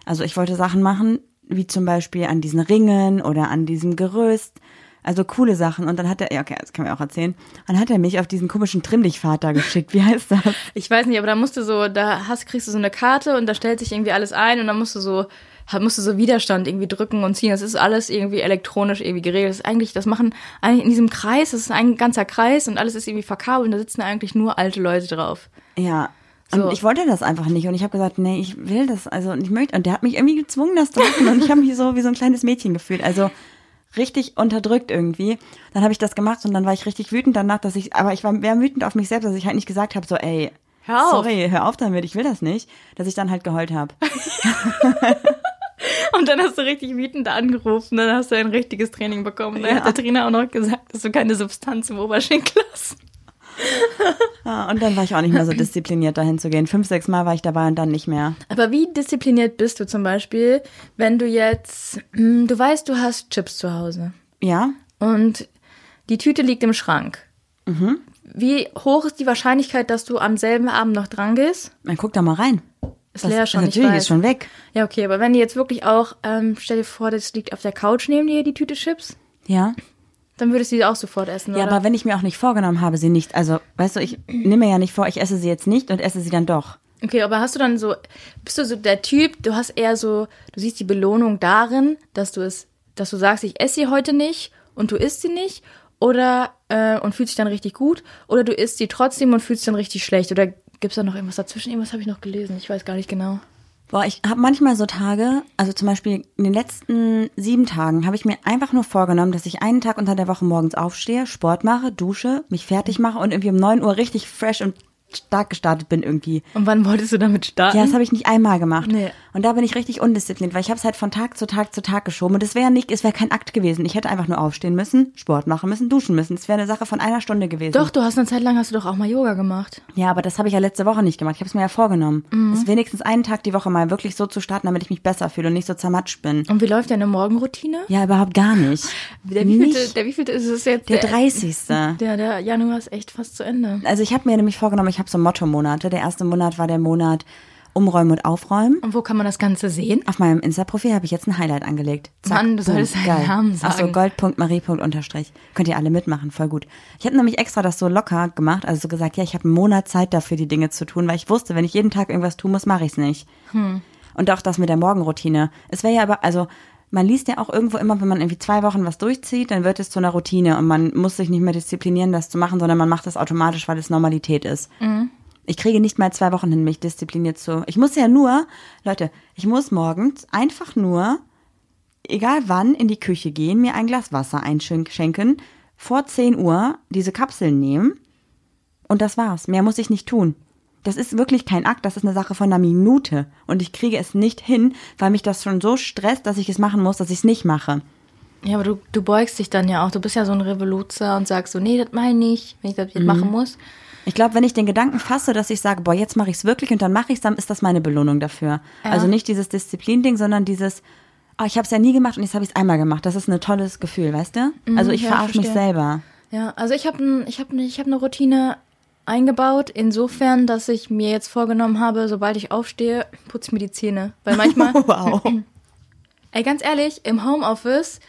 also ich wollte Sachen machen, wie zum Beispiel an diesen Ringen oder an diesem Gerüst. Also coole Sachen. Und dann hat er, ja, okay, das kann man auch erzählen. Dann hat er mich auf diesen komischen Trimmlichtpfad da geschickt. Wie heißt das? Ich weiß nicht, aber da musst du so, da hast, kriegst du so eine Karte und da stellt sich irgendwie alles ein und dann musst du so, musst du so Widerstand irgendwie drücken und ziehen. Das ist alles irgendwie elektronisch irgendwie geregelt. Das ist eigentlich, das machen eigentlich in diesem Kreis, das ist ein ganzer Kreis und alles ist irgendwie verkabelt und da sitzen eigentlich nur alte Leute drauf. Ja. Und So. ich wollte das einfach nicht. Und ich habe gesagt, nee, ich will das. Also und ich möchte. Und der hat mich irgendwie gezwungen, das zu machen. Und ich habe mich so wie so ein kleines Mädchen gefühlt. Also richtig unterdrückt irgendwie. Dann habe ich das gemacht und dann war ich richtig wütend danach, dass ich, aber ich war mehr wütend auf mich selbst, dass ich halt nicht gesagt habe, so, ey, Hör auf. sorry, hör auf damit, ich will das nicht, dass ich dann halt geheult habe. Und dann hast du richtig wütend angerufen, dann hast du ein richtiges Training bekommen. Dann Ja. hat der Trainer auch noch gesagt, dass du keine Substanz im Oberschenkel hast. Ja, und dann war ich auch nicht mehr so diszipliniert, dahin zu gehen. Fünf, sechs Mal war ich dabei und dann nicht mehr. Aber wie diszipliniert bist du zum Beispiel, wenn du jetzt, hm, du weißt, du hast Chips zu Hause Ja, und die Tüte liegt im Schrank. Wie hoch ist die Wahrscheinlichkeit, dass du am selben Abend noch dran gehst? dann guck da mal rein. Ist Das, leer schon, ich natürlich ist schon weg. Ja, okay, aber wenn die jetzt wirklich auch, ähm, stell dir vor, das liegt auf der Couch neben dir, die Tüte Chips, Ja. Dann würdest du die auch sofort essen, Ja, oder? aber wenn ich mir auch nicht vorgenommen habe, sie nicht, also, weißt du, ich nehme mir ja nicht vor, ich esse sie jetzt nicht und esse sie dann doch. Okay, aber hast du dann so, bist du so der Typ, du hast eher so, du siehst die Belohnung darin, dass du es, dass du sagst, ich esse sie heute nicht und du isst sie nicht oder äh, und fühlst dich dann richtig gut oder du isst sie trotzdem und fühlst dich dann richtig schlecht oder gibt's da noch irgendwas dazwischen? Irgendwas habe ich noch gelesen, ich weiß gar nicht genau. Boah, ich habe manchmal so Tage, also zum Beispiel in den letzten sieben Tagen habe ich mir einfach nur vorgenommen, dass ich einen Tag unter der Woche morgens aufstehe, Sport mache, dusche, mich fertig mache und irgendwie um 9 Uhr richtig fresh und stark gestartet bin irgendwie. Und wann wolltest du damit starten? Ja, das habe ich nicht einmal gemacht. Nee. Und da bin ich richtig undiszipliniert, weil ich habe es halt von Tag zu Tag zu Tag geschoben. Und es wäre nicht, es wäre kein Akt gewesen. Ich hätte einfach nur aufstehen müssen, Sport machen müssen, duschen müssen. Es wäre eine Sache von einer Stunde gewesen. doch, du hast eine Zeit lang hast du doch auch mal Yoga gemacht. Ja, aber das habe ich ja letzte Woche nicht gemacht. Ich habe es mir ja vorgenommen. Mhm. Es wenigstens einen Tag die Woche mal wirklich so zu starten, damit ich mich besser fühle und nicht so zermatscht bin. Und wie läuft deine Morgenroutine? Ja, überhaupt gar nicht. Der wievielte, Nicht der wievielte ist es jetzt? der 30. Der, der Januar ist echt fast zu Ende. Also ich habe mir nämlich vorgenommen, ich habe so Motto-Monate. Der erste Monat war der Monat Umräumen und Aufräumen. Und wo kann man das Ganze sehen? Auf meinem Insta-Profil habe ich jetzt ein Highlight angelegt. Mann, du solltest deinen geil. Namen Ach so, sagen. gold.marie.unterstrich. Könnt ihr alle mitmachen, voll gut. Ich habe nämlich extra das so locker gemacht, also so gesagt, ja, ich habe einen Monat Zeit dafür, die Dinge zu tun, weil ich wusste, wenn ich jeden Tag irgendwas tun muss, mache ich es nicht. Hm. Und auch das mit der Morgenroutine. Es wäre ja aber, also man liest ja auch irgendwo immer, wenn man irgendwie zwei Wochen was durchzieht, dann wird es zu einer Routine und man muss sich nicht mehr disziplinieren, das zu machen, sondern man macht das automatisch, weil es Normalität ist. Mhm. Ich kriege nicht mal zwei Wochen hin, mich diszipliniert zu. Ich muss ja nur, Leute, ich muss morgens einfach nur, egal wann, in die Küche gehen, mir ein Glas Wasser einschenken, vor 10 Uhr diese Kapseln nehmen und das war's. Mehr muss ich nicht tun. Das ist wirklich kein Akt, das ist eine Sache von einer Minute. Und ich kriege es nicht hin, weil mich das schon so stresst, dass ich es machen muss, dass ich es nicht mache. Ja, aber du, du beugst dich dann ja auch. Du bist ja so ein Revoluzer und sagst so, nee, das meine ich, wenn ich das jetzt machen muss. Ich glaube, wenn ich den Gedanken fasse, dass ich sage, boah, jetzt mache ich es wirklich und dann mache ich es, dann ist das meine Belohnung dafür. Ja. Also nicht dieses Disziplin-Ding, sondern dieses, oh, ich habe es ja nie gemacht und jetzt habe ich es einmal gemacht. Das ist ein tolles Gefühl, weißt du? Also ich ja, verarsche mich selber. Ja, also ich habe ein, ich hab, ne- ich hab eine Routine eingebaut, insofern, dass ich mir jetzt vorgenommen habe, sobald ich aufstehe, putze ich mir die Zähne. Weil manchmal, Wow. ey, ganz ehrlich, im Homeoffice,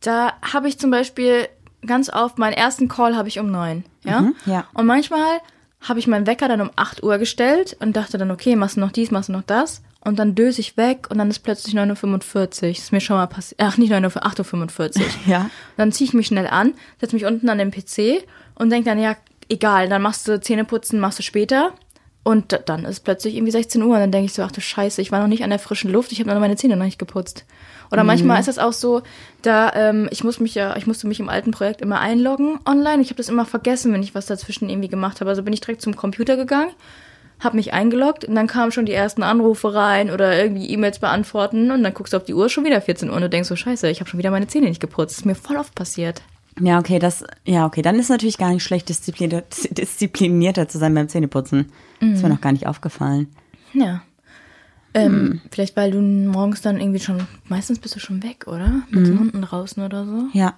da habe ich zum Beispiel ganz oft, meinen ersten Call habe ich um neun, ja? Mhm, ja. Und manchmal habe ich meinen Wecker dann um 8 Uhr gestellt und dachte dann, okay, machst du noch dies, machst du noch das. Und dann döse ich weg und dann ist plötzlich 9.45 Uhr. Ist mir schon mal passiert. Ach, nicht 9 Uhr, 8.45 Uhr. Ja. Dann ziehe ich mich schnell an, setze mich unten an den PC und denke dann, ja, egal, dann machst du Zähneputzen, machst du später. Und dann ist plötzlich irgendwie 16 Uhr und dann denke ich so, ach du Scheiße, ich war noch nicht an der frischen Luft, ich habe noch meine Zähne noch nicht geputzt. Oder manchmal ist es auch so, da ähm, ich muss mich ja, ich musste mich im alten Projekt immer einloggen online. Ich habe das immer vergessen, wenn ich was dazwischen irgendwie gemacht habe. Also bin ich direkt zum Computer gegangen, habe mich eingeloggt und dann kamen schon die ersten Anrufe rein oder irgendwie E-Mails beantworten und dann guckst du auf die Uhr schon wieder 14 Uhr und du denkst so Scheiße, ich habe schon wieder meine Zähne nicht geputzt. Das ist mir voll oft passiert. Ja, okay, das, ja, okay, dann ist natürlich gar nicht schlecht, disziplinierter, disziplinierter zu sein beim Zähneputzen. Ist mir noch gar nicht aufgefallen. Ja. Ähm, Vielleicht, weil du morgens dann irgendwie schon, meistens bist du schon weg, oder? Mit den Hunden draußen oder so. Ja.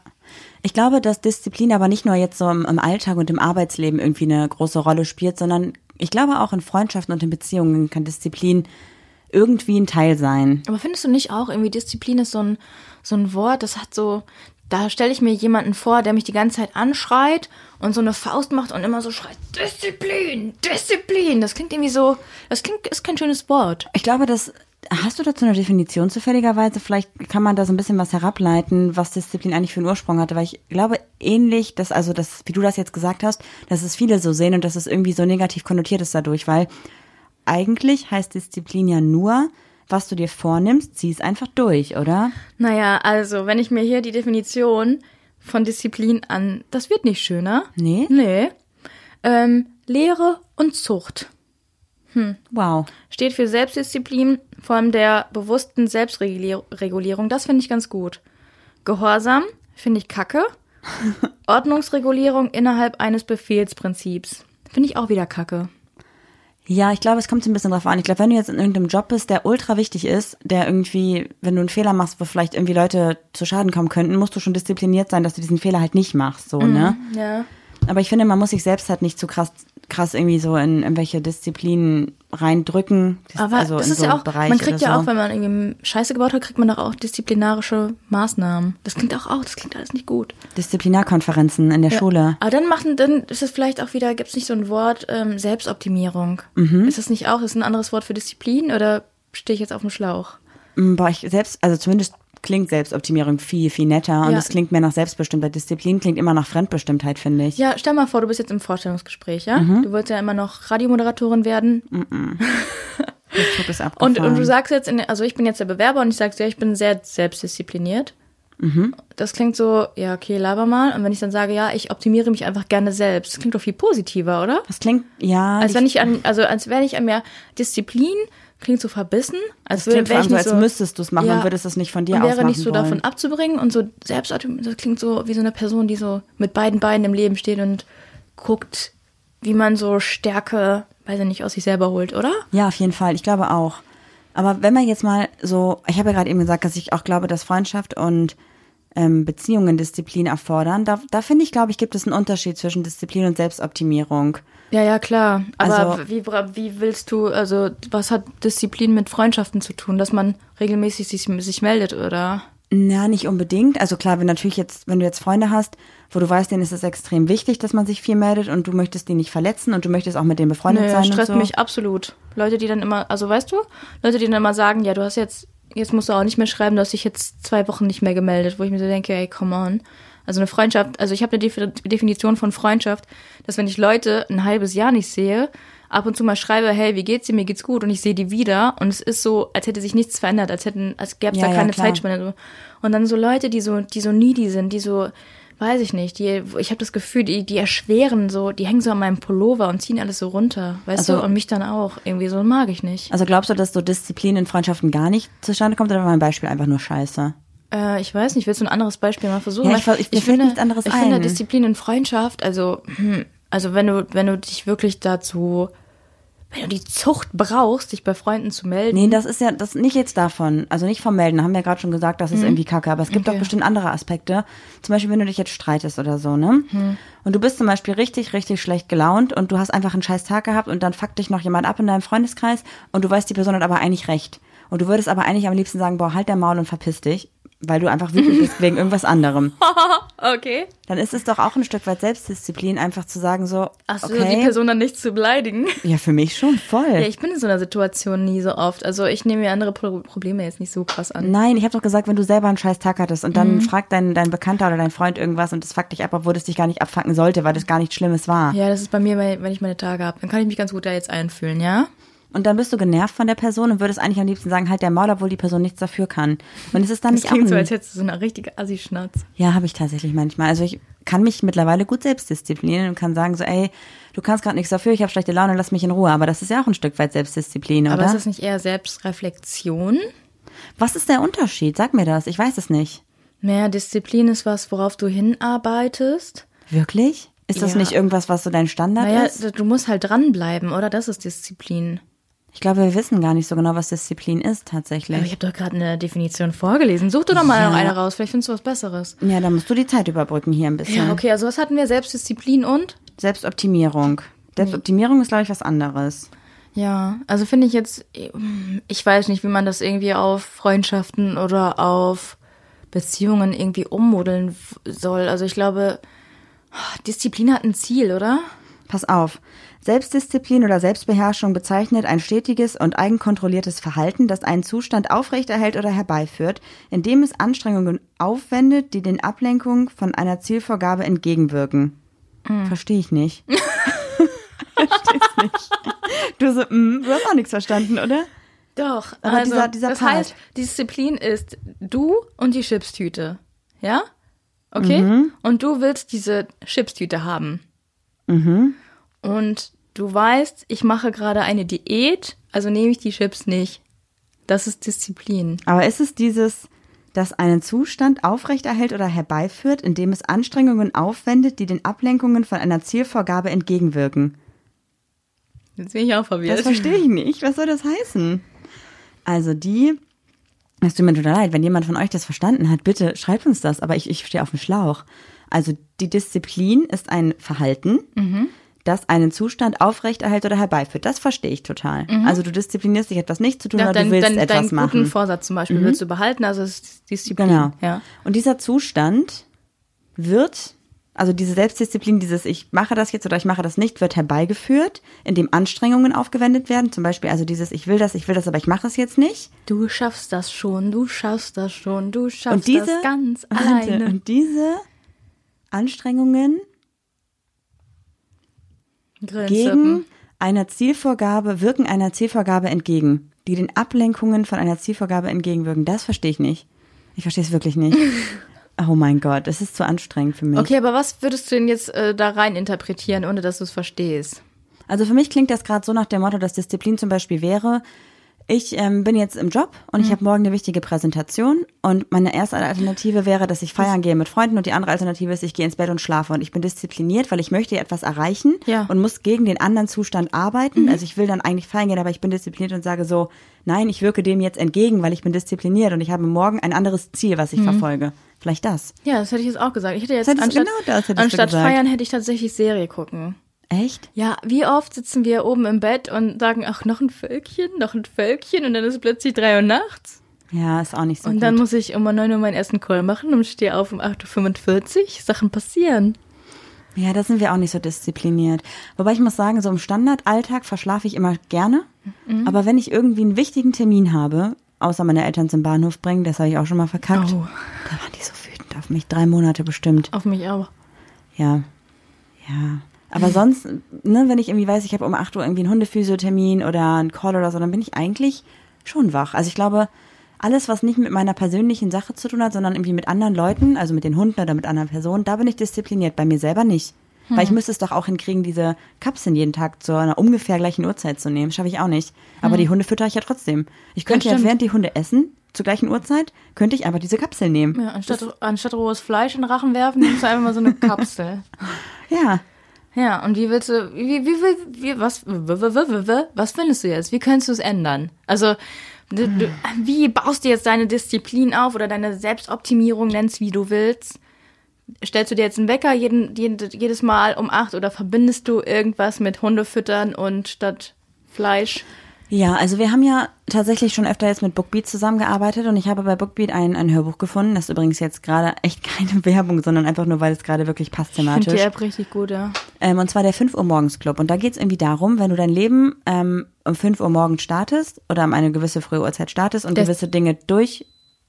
Ich glaube, dass Disziplin aber nicht nur jetzt so im, im Alltag und im Arbeitsleben irgendwie eine große Rolle spielt, sondern ich glaube auch in Freundschaften und in Beziehungen kann Disziplin irgendwie ein Teil sein. Aber findest du nicht auch, irgendwie Disziplin ist so ein, so ein Wort, das hat so, da stelle ich mir jemanden vor, der mich die ganze Zeit anschreit und so eine Faust macht und immer so schreit, Disziplin, Disziplin. Das klingt irgendwie so, das klingt, ist kein schönes Wort. Ich glaube, dass Hast du dazu eine Definition zufälligerweise? Vielleicht kann man da so ein bisschen was herableiten, was Disziplin eigentlich für einen Ursprung hatte, weil ich glaube ähnlich, dass also das, wie du das jetzt gesagt hast, dass es viele so sehen und dass es irgendwie so negativ konnotiert ist dadurch, weil eigentlich heißt Disziplin ja nur, was du dir vornimmst, zieh es einfach durch, oder? Naja, also, wenn ich mir hier die Definition von Disziplin an, das wird nicht schöner. Nee? Nee. Ähm, Lehre und Zucht. Wow. Steht für Selbstdisziplin, vor allem der bewussten Selbstregulierung. Das finde ich ganz gut. Gehorsam finde ich kacke. Ordnungsregulierung innerhalb eines Befehlsprinzips. Finde ich auch wieder kacke. Ja, ich glaube, es kommt so ein bisschen drauf an. Ich glaube, wenn du jetzt in irgendeinem Job bist, der ultra wichtig ist, der irgendwie, wenn du einen Fehler machst, wo vielleicht irgendwie Leute zu Schaden kommen könnten, musst du schon diszipliniert sein, dass du diesen Fehler halt nicht machst, so, ne? Ja. Aber ich finde, man muss sich selbst halt nicht zu krass, krass irgendwie so in irgendwelche Disziplinen reindrücken. Aber also das in ist so ja auch, Bereich man kriegt ja so. auch, wenn man irgendwie Scheiße gebaut hat, kriegt man doch auch disziplinarische Maßnahmen. Das klingt auch, auch das klingt alles nicht gut. Disziplinarkonferenzen in der Schule. Aber dann machen, dann ist es vielleicht auch wieder, gibt es nicht so ein Wort, ähm, Selbstoptimierung. Mhm. Ist das nicht auch, ist ein anderes Wort für Disziplin oder stehe ich jetzt auf dem Schlauch? Mm, Boah, ich selbst, also zumindest klingt Selbstoptimierung viel, viel netter und Ja. es klingt mehr nach Selbstbestimmtheit. Disziplin klingt immer nach Fremdbestimmtheit, finde ich. Ja, stell mal vor, du bist jetzt im Vorstellungsgespräch, ja? Mhm. Du wolltest ja immer noch Radiomoderatorin werden. Der Zug ist Und, abgefahren. und du sagst jetzt, in, also ich bin jetzt der Bewerber und ich sag dir, ich bin sehr selbstdiszipliniert. Mhm. Das klingt so, ja, okay, laber mal. Und wenn ich dann sage, ja, ich optimiere mich einfach gerne selbst, das klingt doch viel positiver, oder? das klingt, ja. Als ich- wenn ich an, also als wenn ich an mehr Disziplin klingt so verbissen, als das klingt vor wäre allem ich so, als so, müsstest du es machen Ja. und würdest es nicht von dir aus wäre nicht so wollen. davon abzubringen und so selbst, das klingt so wie so eine Person, die so mit beiden Beinen im Leben steht und guckt, wie man so Stärke, weiß ich nicht, aus sich selber holt, oder? Ja, auf jeden Fall. Ich glaube auch. Aber wenn man jetzt mal so, ich habe ja gerade eben gesagt, dass ich auch glaube, dass Freundschaft und ähm, Beziehungen Disziplin erfordern. Da, da finde ich, glaube ich, gibt es einen Unterschied zwischen Disziplin und Selbstoptimierung. Ja, ja, klar. Aber Also- wie, wie willst du, also was hat Disziplin mit Freundschaften zu tun, dass man regelmäßig sich, sich meldet, oder? Na, nicht unbedingt. Also klar, wenn natürlich jetzt, wenn du jetzt Freunde hast, wo du weißt, denen ist es extrem wichtig, dass man sich viel meldet und du möchtest die nicht verletzen und du möchtest auch mit denen befreundet Nee, sein stresst und so. mich absolut. Leute, die dann immer, also weißt du, Leute, die dann immer sagen, ja, du hast jetzt, jetzt musst du auch nicht mehr schreiben, du hast dich jetzt zwei Wochen nicht mehr gemeldet, wo ich mir so denke, ey, come on. Also eine Freundschaft, also ich habe eine Defi- Definition von Freundschaft, dass wenn ich Leute ein halbes Jahr nicht sehe, ab und zu mal schreibe, hey, wie geht's dir, mir geht's gut und ich sehe die wieder und es ist so, als hätte sich nichts verändert, als hätten, als gäbe es Ja, da ja, keine klar. Zeitspanne. So. Und dann so Leute, die so, die so needy sind, die so, weiß ich nicht, die, ich habe das Gefühl, die, die erschweren so, die hängen so an meinem Pullover und ziehen alles so runter, weißt Also- du, und mich dann auch. Irgendwie so mag ich nicht. Also glaubst du, dass so Disziplin in Freundschaften gar nicht zustande kommt oder war mein Beispiel einfach nur scheiße? Äh, ich weiß nicht, willst du ein anderes Beispiel mal versuchen? Ja, ich ich- mir fällt nichts anderes ich finde. Disziplin in Freundschaft, also, hm, also wenn du, wenn du dich wirklich dazu, wenn du die Zucht brauchst, dich bei Freunden zu melden. Nee, das ist ja, das nicht jetzt davon. Also nicht vom Melden, haben wir ja gerade schon gesagt, das ist irgendwie kacke. Aber es gibt Mhm. Okay. auch bestimmt andere Aspekte. Zum Beispiel, wenn du dich jetzt streitest oder so, ne? Mhm. Und du bist zum Beispiel richtig, richtig schlecht gelaunt und du hast einfach einen scheiß Tag gehabt und dann fuckt dich noch jemand ab in deinem Freundeskreis und du weißt, die Person hat aber eigentlich recht. Und du würdest aber eigentlich am liebsten sagen, boah, halt der Maul und verpiss dich, weil du einfach wütend bist wegen irgendwas anderem. Okay. Dann ist es doch auch ein Stück weit Selbstdisziplin, einfach zu sagen so, Ach so, okay. die Person dann nicht zu beleidigen. ja, für mich schon voll. Ja, ich bin in so einer Situation nie so oft. Also ich nehme mir andere Pro Probleme jetzt nicht so krass an. Nein, ich habe doch gesagt, wenn du selber einen scheiß Tag hattest und Mhm. dann fragt dein, dein Bekannter oder dein Freund irgendwas und das fuckt dich ab, obwohl das dich gar nicht abfacken sollte, weil das gar nichts Schlimmes war. Ja, das ist bei mir, wenn wenn ich meine Tage habe. Dann kann ich mich ganz gut da jetzt einfühlen, ja? Und dann bist du genervt von der Person und würdest eigentlich am liebsten sagen, halt der Maul, obwohl die Person nichts dafür kann. Und es ist dann Das nicht klingt auch so, als hättest du so eine richtige Assi-Schnatz. Ja, habe ich tatsächlich manchmal. Also ich kann mich mittlerweile gut selbst disziplinieren und kann sagen so, ey, du kannst gerade nichts dafür, ich habe schlechte Laune, lass mich in Ruhe. Aber das ist ja auch ein Stück weit Selbstdisziplin, Aber oder? ist das nicht eher Selbstreflexion? Was ist der Unterschied? Sag mir das. Ich weiß es nicht. Mehr Disziplin ist was, worauf du hinarbeitest. Wirklich? Ist das Ja. nicht irgendwas, was so dein Standard Naja, ist? du musst halt dranbleiben, oder? Das ist Disziplin. Ich glaube, wir wissen gar nicht so genau, was Disziplin ist tatsächlich. Aber ich habe doch gerade eine Definition vorgelesen. Such du doch mal Ja. noch eine raus. Vielleicht findest du was Besseres. ja, da musst du die Zeit überbrücken hier ein bisschen. Ja, okay, also was hatten wir? Selbstdisziplin und? Selbstoptimierung. Selbstoptimierung ist, glaube ich, was anderes. Ja, also finde ich jetzt, ich weiß nicht, wie man das irgendwie auf Freundschaften oder auf Beziehungen irgendwie ummodeln soll. Also ich glaube, Disziplin hat ein Ziel, oder? Pass auf. Selbstdisziplin oder Selbstbeherrschung bezeichnet ein stetiges und eigenkontrolliertes Verhalten, das einen Zustand aufrechterhält oder herbeiführt, indem es Anstrengungen aufwendet, die den Ablenkungen von einer Zielvorgabe entgegenwirken. Verstehe ich nicht. Versteh's nicht. Du so, mm, du hast auch nichts verstanden, oder? Doch, Aber also dieser- dieser das Part. heißt, Disziplin ist du und die Chipstüte, ja? Okay? Mhm. Und du willst diese Chipstüte haben. Mhm. Und du weißt, ich mache gerade eine Diät, also nehme ich die Chips nicht. Das ist Disziplin. Aber ist es dieses, das einen Zustand aufrechterhält oder herbeiführt, indem es Anstrengungen aufwendet, die den Ablenkungen von einer Zielvorgabe entgegenwirken? Jetzt bin ich auch verwirrt. Das verstehe ich nicht. Was soll das heißen? Also die, es tut mir total leid, wenn jemand von euch das verstanden hat, bitte schreibt uns das, aber ich, ich stehe auf dem Schlauch. Also die Disziplin ist ein Verhalten, das einen Zustand aufrechterhält oder herbeiführt. Das verstehe ich total. Also du disziplinierst dich etwas nicht zu tun, Ja, aber dein, du willst dein, etwas deinen machen. guten Vorsatz zum Beispiel willst du behalten, also es ist Disziplin. Genau. Ja. Und dieser Zustand wird, also diese Selbstdisziplin, dieses ich mache das jetzt oder ich mache das nicht, wird herbeigeführt, indem Anstrengungen aufgewendet werden. Zum Beispiel also dieses ich will das, ich will das, aber ich mache es jetzt nicht. Du schaffst das schon, du schaffst das schon, du schaffst diese das ganz alleine. Und diese Anstrengungen gegen Grillenzirpen. einer Zielvorgabe, wirken einer Zielvorgabe entgegen, die den Ablenkungen von einer Zielvorgabe entgegenwirken. Das verstehe ich nicht. Ich verstehe es wirklich nicht. Oh mein Gott, es ist zu anstrengend für mich. Okay, aber was würdest du denn jetzt äh, da rein interpretieren, ohne dass du es verstehst? Also für mich klingt das gerade so nach dem Motto, dass Disziplin zum Beispiel wäre, ich ähm, bin jetzt im Job und ich habe morgen eine wichtige Präsentation und meine erste Alternative wäre, dass ich feiern gehe mit Freunden und die andere Alternative ist, ich gehe ins Bett und schlafe und ich bin diszipliniert, weil ich möchte etwas erreichen Ja. und muss gegen den anderen Zustand arbeiten. Also ich will dann eigentlich feiern gehen, aber ich bin diszipliniert und sage so, nein, ich wirke dem jetzt entgegen, weil ich bin diszipliniert und ich habe morgen ein anderes Ziel, was ich verfolge. Vielleicht das. Ja, das hätte ich jetzt auch gesagt. Ich hätte jetzt hättest- anstatt, genau das anstatt feiern hätte ich tatsächlich Serie gucken. Echt? Ja, wie oft sitzen wir oben im Bett und sagen, ach, noch ein Völkchen, noch ein Völkchen und dann ist es plötzlich drei Uhr nachts. Ja, ist auch nicht so Und gut. dann muss ich um 9 Uhr meinen ersten Call machen und stehe auf um 8.45 Uhr. Sachen passieren. Ja, da sind wir auch nicht so diszipliniert. Wobei ich muss sagen, so im Standardalltag verschlafe ich immer gerne. Mhm. Aber wenn ich irgendwie einen wichtigen Termin habe, außer meine Eltern zum Bahnhof bringen, das habe ich auch schon mal verkackt, Oh. da waren die so wütend auf mich. Drei Monate bestimmt. Auf mich auch. Ja. Ja. Aber sonst, ne, wenn ich irgendwie weiß, ich habe um 8 Uhr irgendwie einen Hundephysiothermin oder einen Call oder so, dann bin ich eigentlich schon wach. Also ich glaube, alles, was nicht mit meiner persönlichen Sache zu tun hat, sondern irgendwie mit anderen Leuten, also mit den Hunden oder mit anderen Personen, da bin ich diszipliniert, bei mir selber nicht. Weil ich müsste es doch auch hinkriegen, diese Kapseln jeden Tag zu einer ungefähr gleichen Uhrzeit zu nehmen. Schaffe ich auch nicht. Aber die Hunde fütter ich ja trotzdem. Ich könnte ja, während die Hunde essen, zur gleichen Uhrzeit, könnte ich einfach diese Kapsel nehmen. Ja, anstatt, anstatt rohes Fleisch in den Rachen werfen, nimmst du einfach mal so eine Kapsel. Ja. Ja, und wie willst du, wie, wie, wie, wie was, was findest du jetzt? Wie könntest du es ändern? Also, du, du, wie baust du jetzt deine Disziplin auf oder deine Selbstoptimierung, nennst wie du willst? Stellst du dir jetzt einen Wecker jeden, jeden, jedes Mal um acht oder verbindest du irgendwas mit Hundefüttern und statt Fleisch? Ja, also wir haben ja tatsächlich schon öfter jetzt mit Bookbeat zusammengearbeitet und ich habe bei Bookbeat ein, ein Hörbuch gefunden. Das ist übrigens jetzt gerade echt keine Werbung, sondern einfach nur, weil es gerade wirklich passt Ich finde thematisch. die App richtig gut, ja. Ähm, und zwar der 5 Uhr morgens Club. Und da geht es irgendwie darum, wenn du dein Leben ähm, um 5 Uhr morgens startest oder um eine gewisse frühe Uhrzeit startest und Das- gewisse Dinge durch,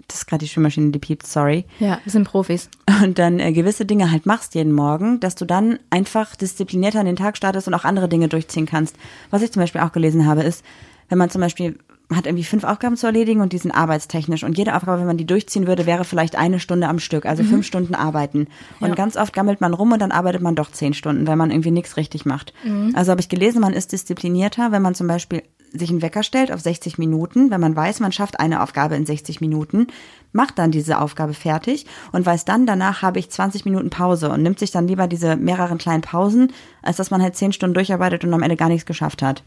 das ist gerade die Schwimmmaschine, die piept, sorry, Ja, wir sind Profis. und dann äh, gewisse Dinge halt machst jeden Morgen, dass du dann einfach disziplinierter an den Tag startest und auch andere Dinge durchziehen kannst. Was ich zum Beispiel auch gelesen habe, ist, wenn man zum Beispiel hat irgendwie fünf Aufgaben zu erledigen und die sind arbeitstechnisch und jede Aufgabe, wenn man die durchziehen würde, wäre vielleicht eine Stunde am Stück, also fünf Stunden arbeiten. Und Ja. ganz oft gammelt man rum und dann arbeitet man doch zehn Stunden, weil man irgendwie nichts richtig macht. Also habe ich gelesen, man ist disziplinierter, wenn man zum Beispiel sich einen Wecker stellt auf 60 Minuten, wenn man weiß, man schafft eine Aufgabe in 60 Minuten, macht dann diese Aufgabe fertig und weiß dann, danach habe ich 20 Minuten Pause und nimmt sich dann lieber diese mehreren kleinen Pausen, als dass man halt 10 Stunden durcharbeitet und am Ende gar nichts geschafft hat.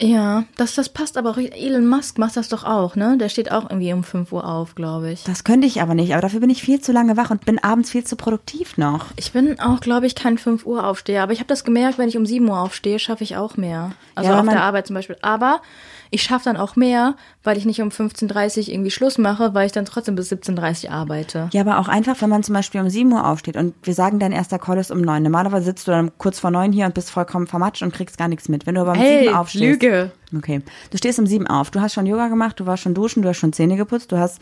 Ja, das, das passt aber auch. Elon Musk macht das doch auch, ne? Der steht auch irgendwie um 5 Uhr auf, glaube ich. Das könnte ich aber nicht, aber dafür bin ich viel zu lange wach und bin abends viel zu produktiv noch. Ich bin auch, glaube ich, kein 5 Uhr Aufsteher, aber ich habe das gemerkt, wenn ich um 7 Uhr aufstehe, schaffe ich auch mehr. Also Ja, auf der Arbeit zum Beispiel. Aber ich schaffe dann auch mehr, weil ich nicht um 15.30 Uhr irgendwie Schluss mache, weil ich dann trotzdem bis 17.30 Uhr arbeite. Ja, aber auch einfach, wenn man zum Beispiel um 7 Uhr aufsteht und wir sagen, dein erster Call ist um 9. Normalerweise sitzt du dann kurz vor 9 hier und bist vollkommen vermatscht und kriegst gar nichts mit. Wenn du aber um 7 aufstehst. Lüge. Okay. Du stehst um 7 auf. Du hast schon Yoga gemacht, du warst schon duschen, du hast schon Zähne geputzt, du hast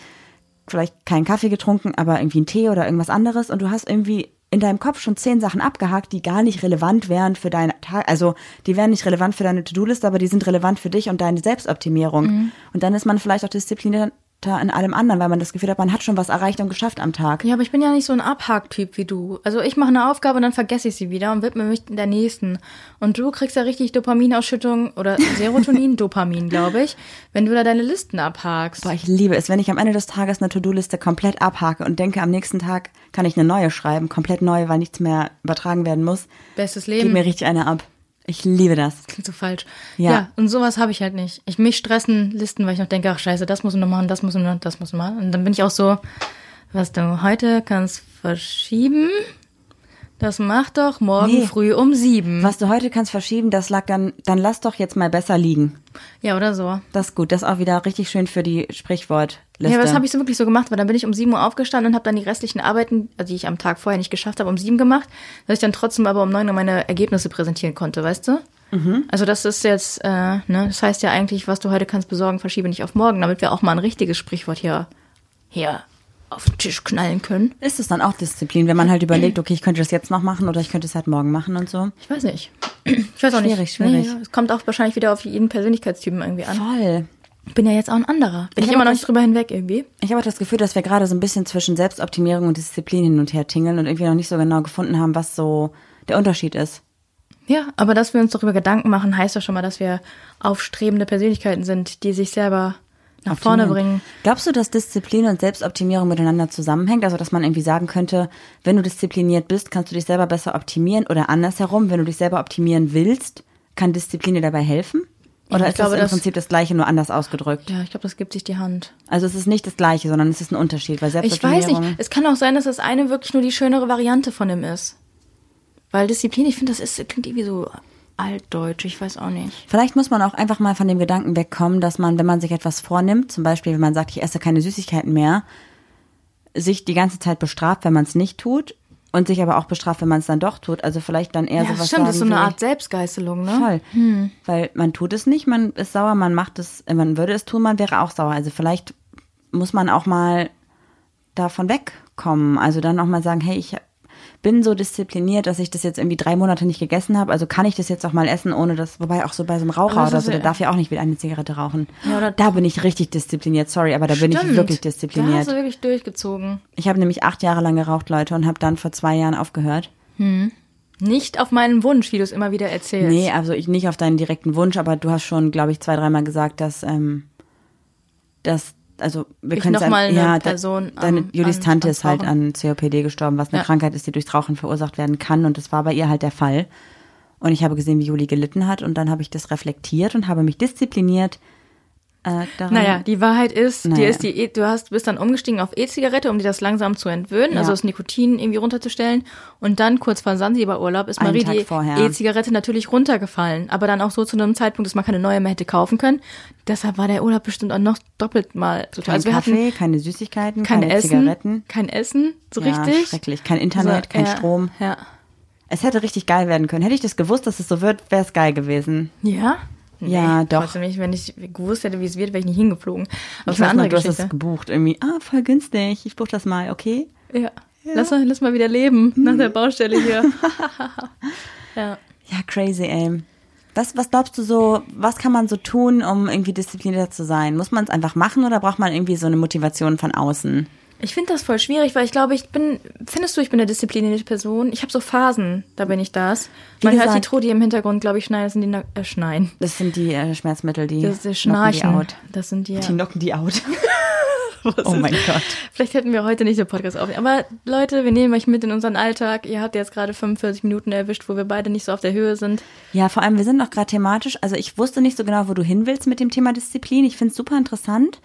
vielleicht keinen Kaffee getrunken, aber irgendwie einen Tee oder irgendwas anderes und du hast irgendwie in deinem Kopf schon zehn Sachen abgehakt, die gar nicht relevant wären für deine Tag, also die wären nicht relevant für deine To-Do-Liste, aber die sind relevant für dich und deine Selbstoptimierung. Und dann ist man vielleicht auch disziplinierter in allem anderen, weil man das Gefühl hat, man hat schon was erreicht und geschafft am Tag. Ja, aber ich bin ja nicht so ein Abhacktyp wie du. Also ich mache eine Aufgabe und dann vergesse ich sie wieder und widme mich der nächsten. Und du kriegst ja richtig Dopaminausschüttung oder Serotonin, Dopamin, glaube ich, wenn du da deine Listen abhakst. Boah, ich liebe es, wenn ich am Ende des Tages eine To-Do-Liste komplett abhake und denke, am nächsten Tag kann ich eine neue schreiben, komplett neu, weil nichts mehr übertragen werden muss. Bestes Gib Leben. mir richtig eine ab. Ich liebe das. Klingt so falsch. Ja. Ja. und sowas habe ich halt nicht. Ich mich stressen Listen, weil ich noch denke, ach scheiße, das muss ich noch machen, das muss ich noch, das muss ich machen. Und dann bin ich auch so, was du heute kannst verschieben, das mach doch morgen Nee. früh um sieben. Was du heute kannst verschieben, das lag dann, dann lass doch jetzt mal besser liegen. Ja, oder so. Das ist gut. Das ist auch wieder richtig schön für die Sprichwortliste. Ja, aber das habe ich so wirklich so gemacht, weil dann bin ich um 7 Uhr aufgestanden und habe dann die restlichen Arbeiten, also die ich am Tag vorher nicht geschafft habe, um 7 gemacht, dass ich dann trotzdem aber um 9 Uhr meine Ergebnisse präsentieren konnte, weißt du? Also das ist jetzt, äh, ne, das heißt ja eigentlich, was du heute kannst besorgen, verschiebe nicht auf morgen, damit wir auch mal ein richtiges Sprichwort hier, hier auf den Tisch knallen können. Ist es dann auch Disziplin, wenn man halt überlegt, okay, ich könnte das jetzt noch machen oder ich könnte es halt morgen machen und so? Ich weiß nicht. Ich weiß auch Schwierig, nicht. schwierig. Nee, es kommt auch wahrscheinlich wieder auf jeden Persönlichkeitstypen irgendwie an. Voll. Ich bin ja jetzt auch ein anderer. Bin Ich ich, immer noch nicht drüber hinweg irgendwie. Ich habe auch das Gefühl, dass wir gerade so ein bisschen zwischen Selbstoptimierung und Disziplin hin und her tingeln und irgendwie noch nicht so genau gefunden haben, was so der Unterschied ist. Ja, aber dass wir uns darüber Gedanken machen, heißt doch schon mal, dass wir aufstrebende Persönlichkeiten sind, die sich selber nach vorne bringen. Glaubst du, dass Disziplin und Selbstoptimierung miteinander zusammenhängt? Also, dass man irgendwie sagen könnte, wenn du diszipliniert bist, kannst du dich selber besser optimieren oder andersherum, wenn du dich selber optimieren willst, kann Disziplin dir dabei helfen? Oder ich ist glaube, das im das- Prinzip das Gleiche, nur anders ausgedrückt? Ja, ich glaube, das gibt sich die Hand. Also, es ist nicht das Gleiche, sondern es ist ein Unterschied, weil Ich weiß nicht. Es kann auch sein, dass das eine wirklich nur die schönere Variante von dem ist. Weil Disziplin, ich finde, das ist, klingt irgendwie so altdeutsch. Ich weiß auch nicht. Vielleicht muss man auch einfach mal von dem Gedanken wegkommen, dass man, wenn man sich etwas vornimmt, zum Beispiel, wenn man sagt, ich esse keine Süßigkeiten mehr, sich die ganze Zeit bestraft, wenn man es nicht tut und sich aber auch bestraft, wenn man es dann doch tut. Also vielleicht dann eher Ja, sowas stimmt, das ist so sagen eine Art Selbstgeißelung, ne? Voll. Weil man tut es nicht, man ist sauer, man macht es, man würde es tun, man wäre auch sauer. Also vielleicht muss man auch mal davon wegkommen. Also dann auch mal sagen, hey, ich bin so diszipliniert, dass ich das jetzt irgendwie drei Monate nicht gegessen habe. Also kann ich das jetzt auch mal essen, ohne das, wobei auch so bei so einem Raucher oder so, der darf ja auch nicht wieder eine Zigarette rauchen. Ja, oder- da bin ich richtig diszipliniert, sorry, aber da bin ich Stimmt. wirklich Da hast diszipliniert. du wirklich durchgezogen. Ich habe nämlich acht Jahre lang geraucht, Leute, und habe dann vor zwei Jahren aufgehört. Nicht auf meinen Wunsch, wie du es immer wieder erzählst. Nee, also ich nicht auf deinen direkten Wunsch, aber du hast schon, glaube ich, zwei, dreimal gesagt, dass, ähm, dass, also wir können sagen, ja, Person deine an- Tante ans ist halt an COPD gestorben, was eine Ja. Krankheit ist, die durchs Rauchen verursacht werden kann und das war bei ihr halt der Fall. Und ich habe gesehen, wie Juli gelitten hat und dann habe ich das reflektiert und habe mich diszipliniert äh. Naja, die Wahrheit ist, Naja. dir ist die, E- du hast, bist dann umgestiegen auf E-Zigarette, um dir das langsam zu entwöhnen, Ja. also das Nikotin irgendwie runterzustellen. Und dann kurz vor Sansibar-Urlaub ist Marie die. E-Zigarette natürlich runtergefallen. Aber dann auch so zu einem Zeitpunkt, dass man keine neue mehr hätte kaufen können. Deshalb war der Urlaub bestimmt auch noch doppelt mal so kein Also wir Kaffee, hatten keine Süßigkeiten, kein keine Essen, Zigaretten. kein Essen, so Ja, richtig. schrecklich. Kein Internet, So, kein ja, Strom. Ja. Es hätte richtig geil werden können. Hätte ich das gewusst, dass es so wird, wäre es geil gewesen. Ja? Ja, doch. Trotzdem nicht, wenn ich gewusst hätte, wie es wird, wäre ich nicht hingeflogen. Aber Ich eine weiß noch, andere du hast Geschichte. es gebucht. Irgendwie, ah, voll günstig. Ich buche das mal, okay? Ja. Lass, mal, lass mal wieder leben nach Mhm. der Baustelle hier. ja. Ja, crazy, ey. Was, was glaubst du so, was kann man so tun, um irgendwie disziplinierter zu sein? Muss man es einfach machen oder braucht man irgendwie so eine Motivation von außen? Ich finde das voll schwierig, weil ich glaube, ich bin, findest du, ich bin eine disziplinierte Person? Ich habe so Phasen, da bin ich das. Wie Man hört die gesagt- Trudi im Hintergrund, glaube ich, schneiden, das sind die, Na- äh, schneien. Das sind die äh, Schmerzmittel, die Das ist knocken die Schnarchen. out. Das sind die, Die knocken die out. Oh mein Gott. Vielleicht hätten wir heute nicht so Podcast aufnehmen. Aber Leute, wir nehmen euch mit in unseren Alltag. Ihr habt jetzt gerade 45 Minuten erwischt, wo wir beide nicht so auf der Höhe sind. Ja, vor allem, wir sind noch gerade thematisch. Also ich wusste nicht so genau, wo du hin willst mit dem Thema Disziplin. Ich finde es super interessant.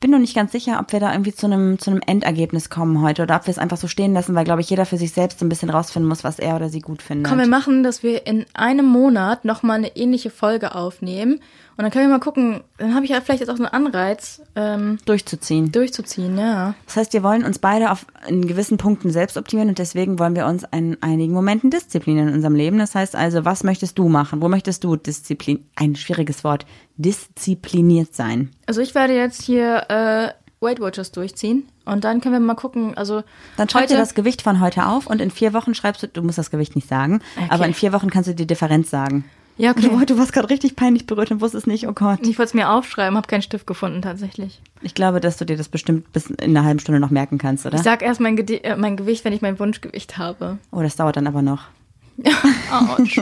Bin noch nicht ganz sicher, ob wir da irgendwie zu einem, zu einem Endergebnis kommen heute oder ob wir es einfach so stehen lassen, weil, glaube ich, jeder für sich selbst so ein bisschen rausfinden muss, was er oder sie gut findet. Komm, wir machen, dass wir in einem Monat nochmal eine ähnliche Folge aufnehmen. Und dann können wir mal gucken, dann habe ich ja vielleicht jetzt auch so einen Anreiz, ähm, durchzuziehen. durchzuziehen, ja. Das heißt, wir wollen uns beide auf in gewissen Punkten selbst optimieren und deswegen wollen wir uns in einigen Momenten disziplinieren in unserem Leben. Das heißt also, was möchtest du machen? Wo möchtest du Disziplin, ein schwieriges Wort, diszipliniert sein? Also ich werde jetzt hier äh, Weight Watchers durchziehen und dann können wir mal gucken, also Dann schreib dir das Gewicht von heute auf und in vier Wochen schreibst du, du musst das Gewicht nicht sagen, Okay. aber in vier Wochen kannst du die Differenz sagen. Ja, okay. Du, du warst gerade richtig peinlich berührt und wusstest nicht, oh Gott. Ich wollte es mir aufschreiben, habe keinen Stift gefunden tatsächlich. Ich glaube, dass du dir das bestimmt bis in einer halben Stunde noch merken kannst, oder? Ich sag erst mein, Gede äh, mein Gewicht, wenn ich mein Wunschgewicht habe. Oh, das dauert dann aber noch. Autsch.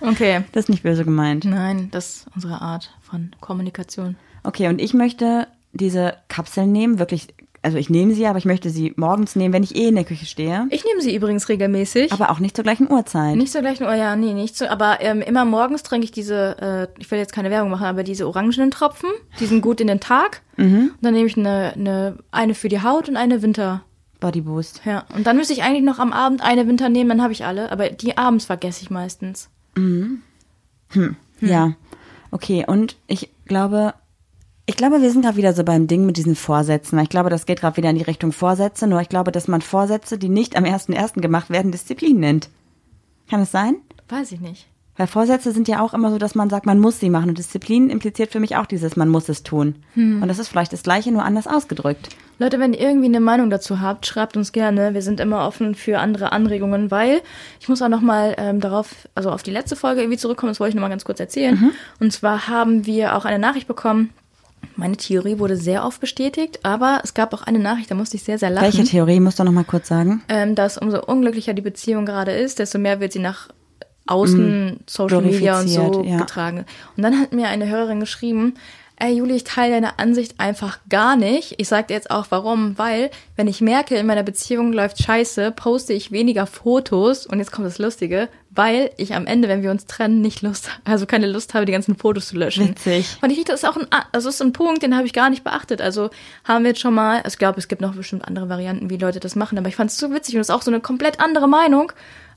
Okay. Das ist nicht böse gemeint. Nein, das ist unsere Art von Kommunikation. Okay, und ich möchte diese Kapseln nehmen, wirklich, also ich nehme sie, aber ich möchte sie morgens nehmen, wenn ich eh in der Küche stehe. Ich nehme sie übrigens regelmäßig. Aber auch nicht zur gleichen Uhrzeit. nicht zur gleichen, oh ja, nee, nicht so, aber ähm, immer morgens trinke ich diese, äh, ich will jetzt keine Werbung machen, aber diese orangenen Tropfen, die sind gut in den Tag. Und dann nehme ich eine, eine, eine für die Haut und eine Winter. Body Boost. Ja, und dann müsste ich eigentlich noch am Abend eine Winter nehmen, dann habe ich alle, aber die abends vergesse ich meistens. Ja. Okay, und ich glaube, ich glaube, wir sind gerade wieder so beim Ding mit diesen Vorsätzen, ich glaube, das geht gerade wieder in die Richtung Vorsätze, nur ich glaube, dass man Vorsätze, die nicht am 1.1. gemacht werden, Disziplin nennt. Kann es sein? Weiß ich nicht. Weil Vorsätze sind ja auch immer so, dass man sagt, man muss sie machen. Und Disziplin impliziert für mich auch dieses, man muss es tun. Und das ist vielleicht das Gleiche, nur anders ausgedrückt. Leute, wenn ihr irgendwie eine Meinung dazu habt, schreibt uns gerne. Wir sind immer offen für andere Anregungen, weil ich muss auch noch mal ähm, darauf, also auf die letzte Folge irgendwie zurückkommen. Das wollte ich noch mal ganz kurz erzählen. Und zwar haben wir auch eine Nachricht bekommen. Meine Theorie wurde sehr oft bestätigt, aber es gab auch eine Nachricht, da musste ich sehr, sehr lachen. Welche Theorie musst du noch mal kurz sagen? ähm, dass umso unglücklicher die Beziehung gerade ist, desto mehr wird sie nach außen Social Media und so ja. getragen. Und dann hat mir eine Hörerin geschrieben, ey Juli, ich teile deine Ansicht einfach gar nicht. Ich sag dir jetzt auch warum, weil wenn ich merke, in meiner Beziehung läuft scheiße, poste ich weniger Fotos und jetzt kommt das Lustige, weil ich am Ende, wenn wir uns trennen, nicht Lust, also keine Lust habe, die ganzen Fotos zu löschen. Witzig. Und ich denke, das ist auch ein, also ist ein Punkt, den habe ich gar nicht beachtet. Also haben wir jetzt schon mal, also ich glaube, es gibt noch bestimmt andere Varianten, wie Leute das machen, aber ich fand es so witzig und das ist auch so eine komplett andere Meinung.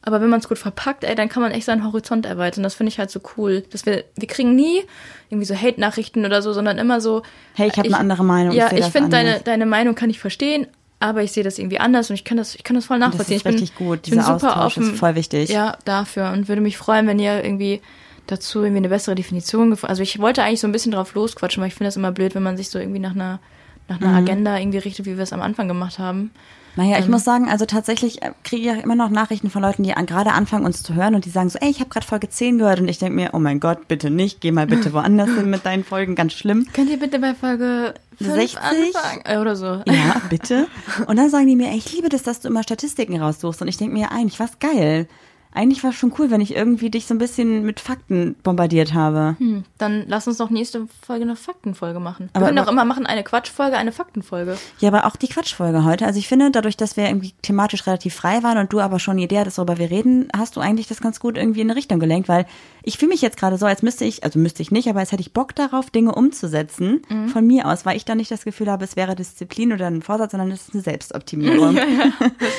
Aber wenn man es gut verpackt, ey, dann kann man echt seinen Horizont erweitern. Das finde ich halt so cool. Dass wir, wir kriegen nie irgendwie so Hate-Nachrichten oder so, sondern immer so. Hey, ich hab eine andere Meinung, ich Ja, ich, das finde deine, deine Meinung kann ich verstehen, aber ich sehe das irgendwie anders und ich kann das, ich kann das voll nachvollziehen. ist richtig ich bin, gut. Bin Dieser super Austausch offen. ist voll wichtig. Ja, dafür und würde mich freuen, wenn ihr irgendwie dazu irgendwie eine bessere Definition gefunden. Also ich wollte eigentlich so ein bisschen drauf losquatschen, weil ich finde das immer blöd, wenn man sich so irgendwie nach einer nach Mhm. einer Agenda irgendwie richtet, wie wir es am Anfang gemacht haben. Naja, ich Ähm. muss sagen, also tatsächlich äh, kriege ich auch immer noch Nachrichten von Leuten, die an, gerade anfangen, uns zu hören und die sagen so, ey, ich habe gerade Folge 10 gehört und ich denke mir, oh mein Gott, bitte nicht, geh mal bitte woanders hin mit deinen Folgen, ganz schlimm. Könnt ihr bitte bei Folge 5 60? anfangen? Äh, Oder so. Ja, bitte. Und dann sagen die mir, ey, ich liebe das, dass du immer Statistiken raussuchst und ich denke mir, eigentlich was geil. Eigentlich war es schon cool, wenn ich irgendwie dich so ein bisschen mit Fakten bombardiert habe. Hm, dann lass uns doch nächste Folge eine Faktenfolge machen. Aber- wir können doch immer machen eine Quatschfolge, eine Faktenfolge. Ja, aber auch die Quatschfolge heute. Also ich finde, dadurch, dass wir irgendwie thematisch relativ frei waren und du aber schon eine Idee hattest, worüber wir reden, hast du eigentlich das ganz gut irgendwie in eine Richtung gelenkt, weil ich fühle mich jetzt gerade so, als müsste ich, also müsste ich nicht, aber als hätte ich Bock darauf, Dinge umzusetzen Mhm. von mir aus, weil ich dann nicht das Gefühl habe, es wäre Disziplin oder ein Vorsatz, sondern es ist eine Selbstoptimierung.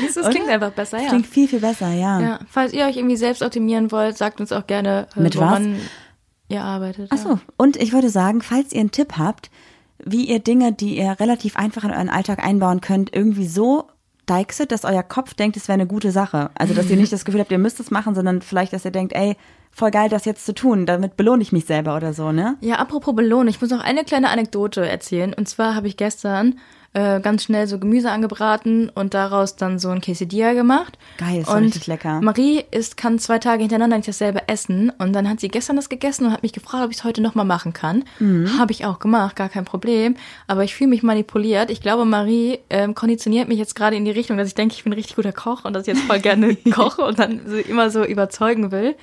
Das, das klingt einfach besser, Das ja. klingt viel, viel besser, ja. Ja, falls ihr euch irgendwie selbst optimieren wollt, sagt uns auch gerne, äh, Mit was? woran ihr arbeitet. Ach so, und ich würde sagen, falls ihr einen Tipp habt, wie ihr Dinge, die ihr relativ einfach in euren Alltag einbauen könnt, irgendwie so deichset, dass euer Kopf denkt, es wäre eine gute Sache. Also, dass ihr nicht das Gefühl habt, ihr müsst es machen, sondern vielleicht, dass ihr denkt, ey, voll geil, das jetzt zu tun, damit belohne ich mich selber oder so, ne? Ja, apropos Belohnung, ich muss noch eine kleine Anekdote erzählen. Und zwar habe ich gestern äh, ganz schnell so Gemüse angebraten und daraus dann so ein Quesadilla gemacht. Geil, ist und richtig lecker. Marie isst, kann zwei Tage hintereinander nicht dasselbe essen. Und dann hat sie gestern das gegessen und hat mich gefragt, ob ich es heute nochmal machen kann. Mhm. Habe ich auch gemacht, gar kein Problem. Aber ich fühle mich manipuliert. Ich glaube, Marie ähm, konditioniert mich jetzt gerade in die Richtung, dass ich denke, ich bin ein richtig guter Koch und dass ich jetzt voll gerne koche und dann so immer so überzeugen will.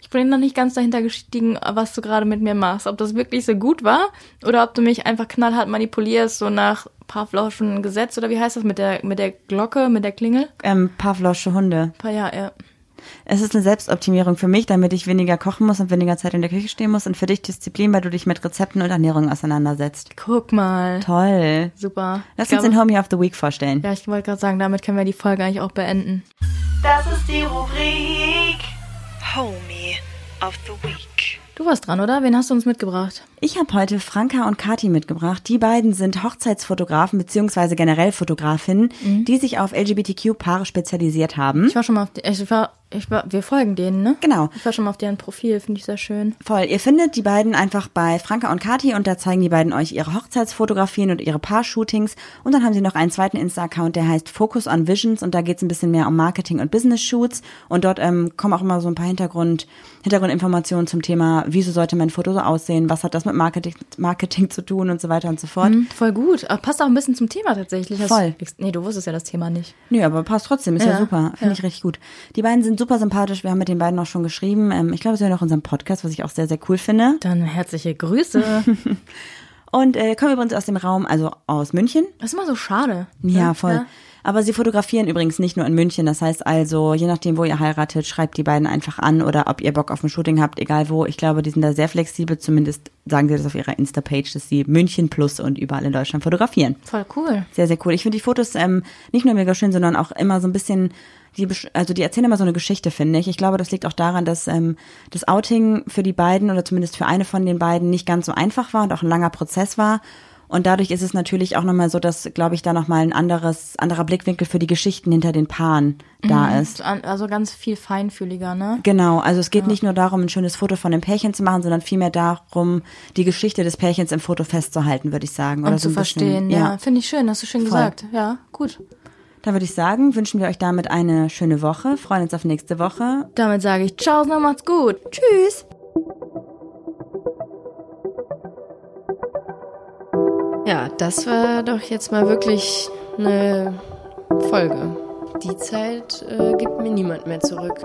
Ich bin noch nicht ganz dahinter gestiegen, was du gerade mit mir machst. Ob das wirklich so gut war oder ob du mich einfach knallhart manipulierst, so nach Pavlovschen Gesetz oder wie heißt das mit der, mit der Glocke, mit der Klingel? Ähm, Pavlosche Hunde. Pa- Ja, ja. Es ist eine Selbstoptimierung für mich, damit ich weniger kochen muss und weniger Zeit in der Küche stehen muss und für dich Disziplin, weil du dich mit Rezepten und Ernährung auseinandersetzt. Guck mal. Toll. Super. Lass Ich uns den glaube- Homie of the Week vorstellen. Ja, ich wollte gerade sagen, damit können wir die Folge eigentlich auch beenden. Das ist die Rubrik Homie of the Week. Du warst dran, oder? Wen hast du uns mitgebracht? Ich habe heute Franka und Kati mitgebracht. Die beiden sind Hochzeitsfotografen beziehungsweise generell Fotografinnen, die sich auf LGBTQ-Paare spezialisiert haben. Ich war schon mal auf, die, ich war, ich war, wir folgen denen, ne? Genau. Ich war schon mal auf deren Profil, finde ich sehr schön. Voll. Ihr findet die beiden einfach bei Franka und Kati und da zeigen die beiden euch ihre Hochzeitsfotografien und ihre Paar-Shootings. Und dann haben sie noch einen zweiten Insta-Account, der heißt Focus on Visions und da geht es ein bisschen mehr um Marketing und Business-Shoots. Und dort ähm, kommen auch immer so ein paar Hintergrund, Hintergrundinformationen zum Thema, wieso sollte mein Foto so aussehen, was hat das mit Marketing, Marketing zu tun und so weiter und so fort. Hm, voll gut. Aber passt auch ein bisschen zum Thema tatsächlich. Hast- Voll. Nee, du wusstest ja das Thema nicht. Nö, aber passt trotzdem, ist ja, Ja, super. Finde ja. ich richtig gut. Die beiden sind super sympathisch, wir haben mit den beiden auch schon geschrieben. Ähm, ich glaube, sie hören auch unseren Podcast, was ich auch sehr, sehr cool finde. Dann herzliche Grüße. Und äh, kommen übrigens aus dem Raum, also aus München. das ist immer so schade. Ja, ne? voll. Aber sie fotografieren übrigens nicht nur in München. Das heißt also, je nachdem, wo ihr heiratet, schreibt die beiden einfach an oder ob ihr Bock auf ein Shooting habt, egal wo. Ich glaube, die sind da sehr flexibel. Zumindest sagen sie das auf ihrer Insta-Page, dass sie München plus und überall in Deutschland fotografieren. Voll cool. Sehr, sehr cool. Ich finde die Fotos ähm, nicht nur mega schön, sondern auch immer so ein bisschen, die, also die erzählen immer so eine Geschichte, finde ich. Ich glaube, das liegt auch daran, dass ähm, das Outing für die beiden oder zumindest für eine von den beiden nicht ganz so einfach war und auch ein langer Prozess war. Und dadurch ist es natürlich auch nochmal so, dass, glaube ich, da nochmal ein anderes, anderer Blickwinkel für die Geschichten hinter den Paaren da ist. So an- Also ganz viel feinfühliger, ne? Genau, also es geht nicht nur darum, ein schönes Foto von dem Pärchen zu machen, sondern vielmehr darum, die Geschichte des Pärchens im Foto festzuhalten, würde ich sagen. Um Oder zu so ein bisschen- verstehen, ja. Finde ich schön, hast du schön Voll. gesagt. Ja, gut. Da würde ich sagen, wünschen wir euch damit eine schöne Woche, freuen uns auf nächste Woche. Damit sage ich Ciao, noch macht's gut. Tschüss. Ja, das war doch jetzt mal wirklich eine Folge. Die Zeit äh, gibt mir niemand mehr zurück.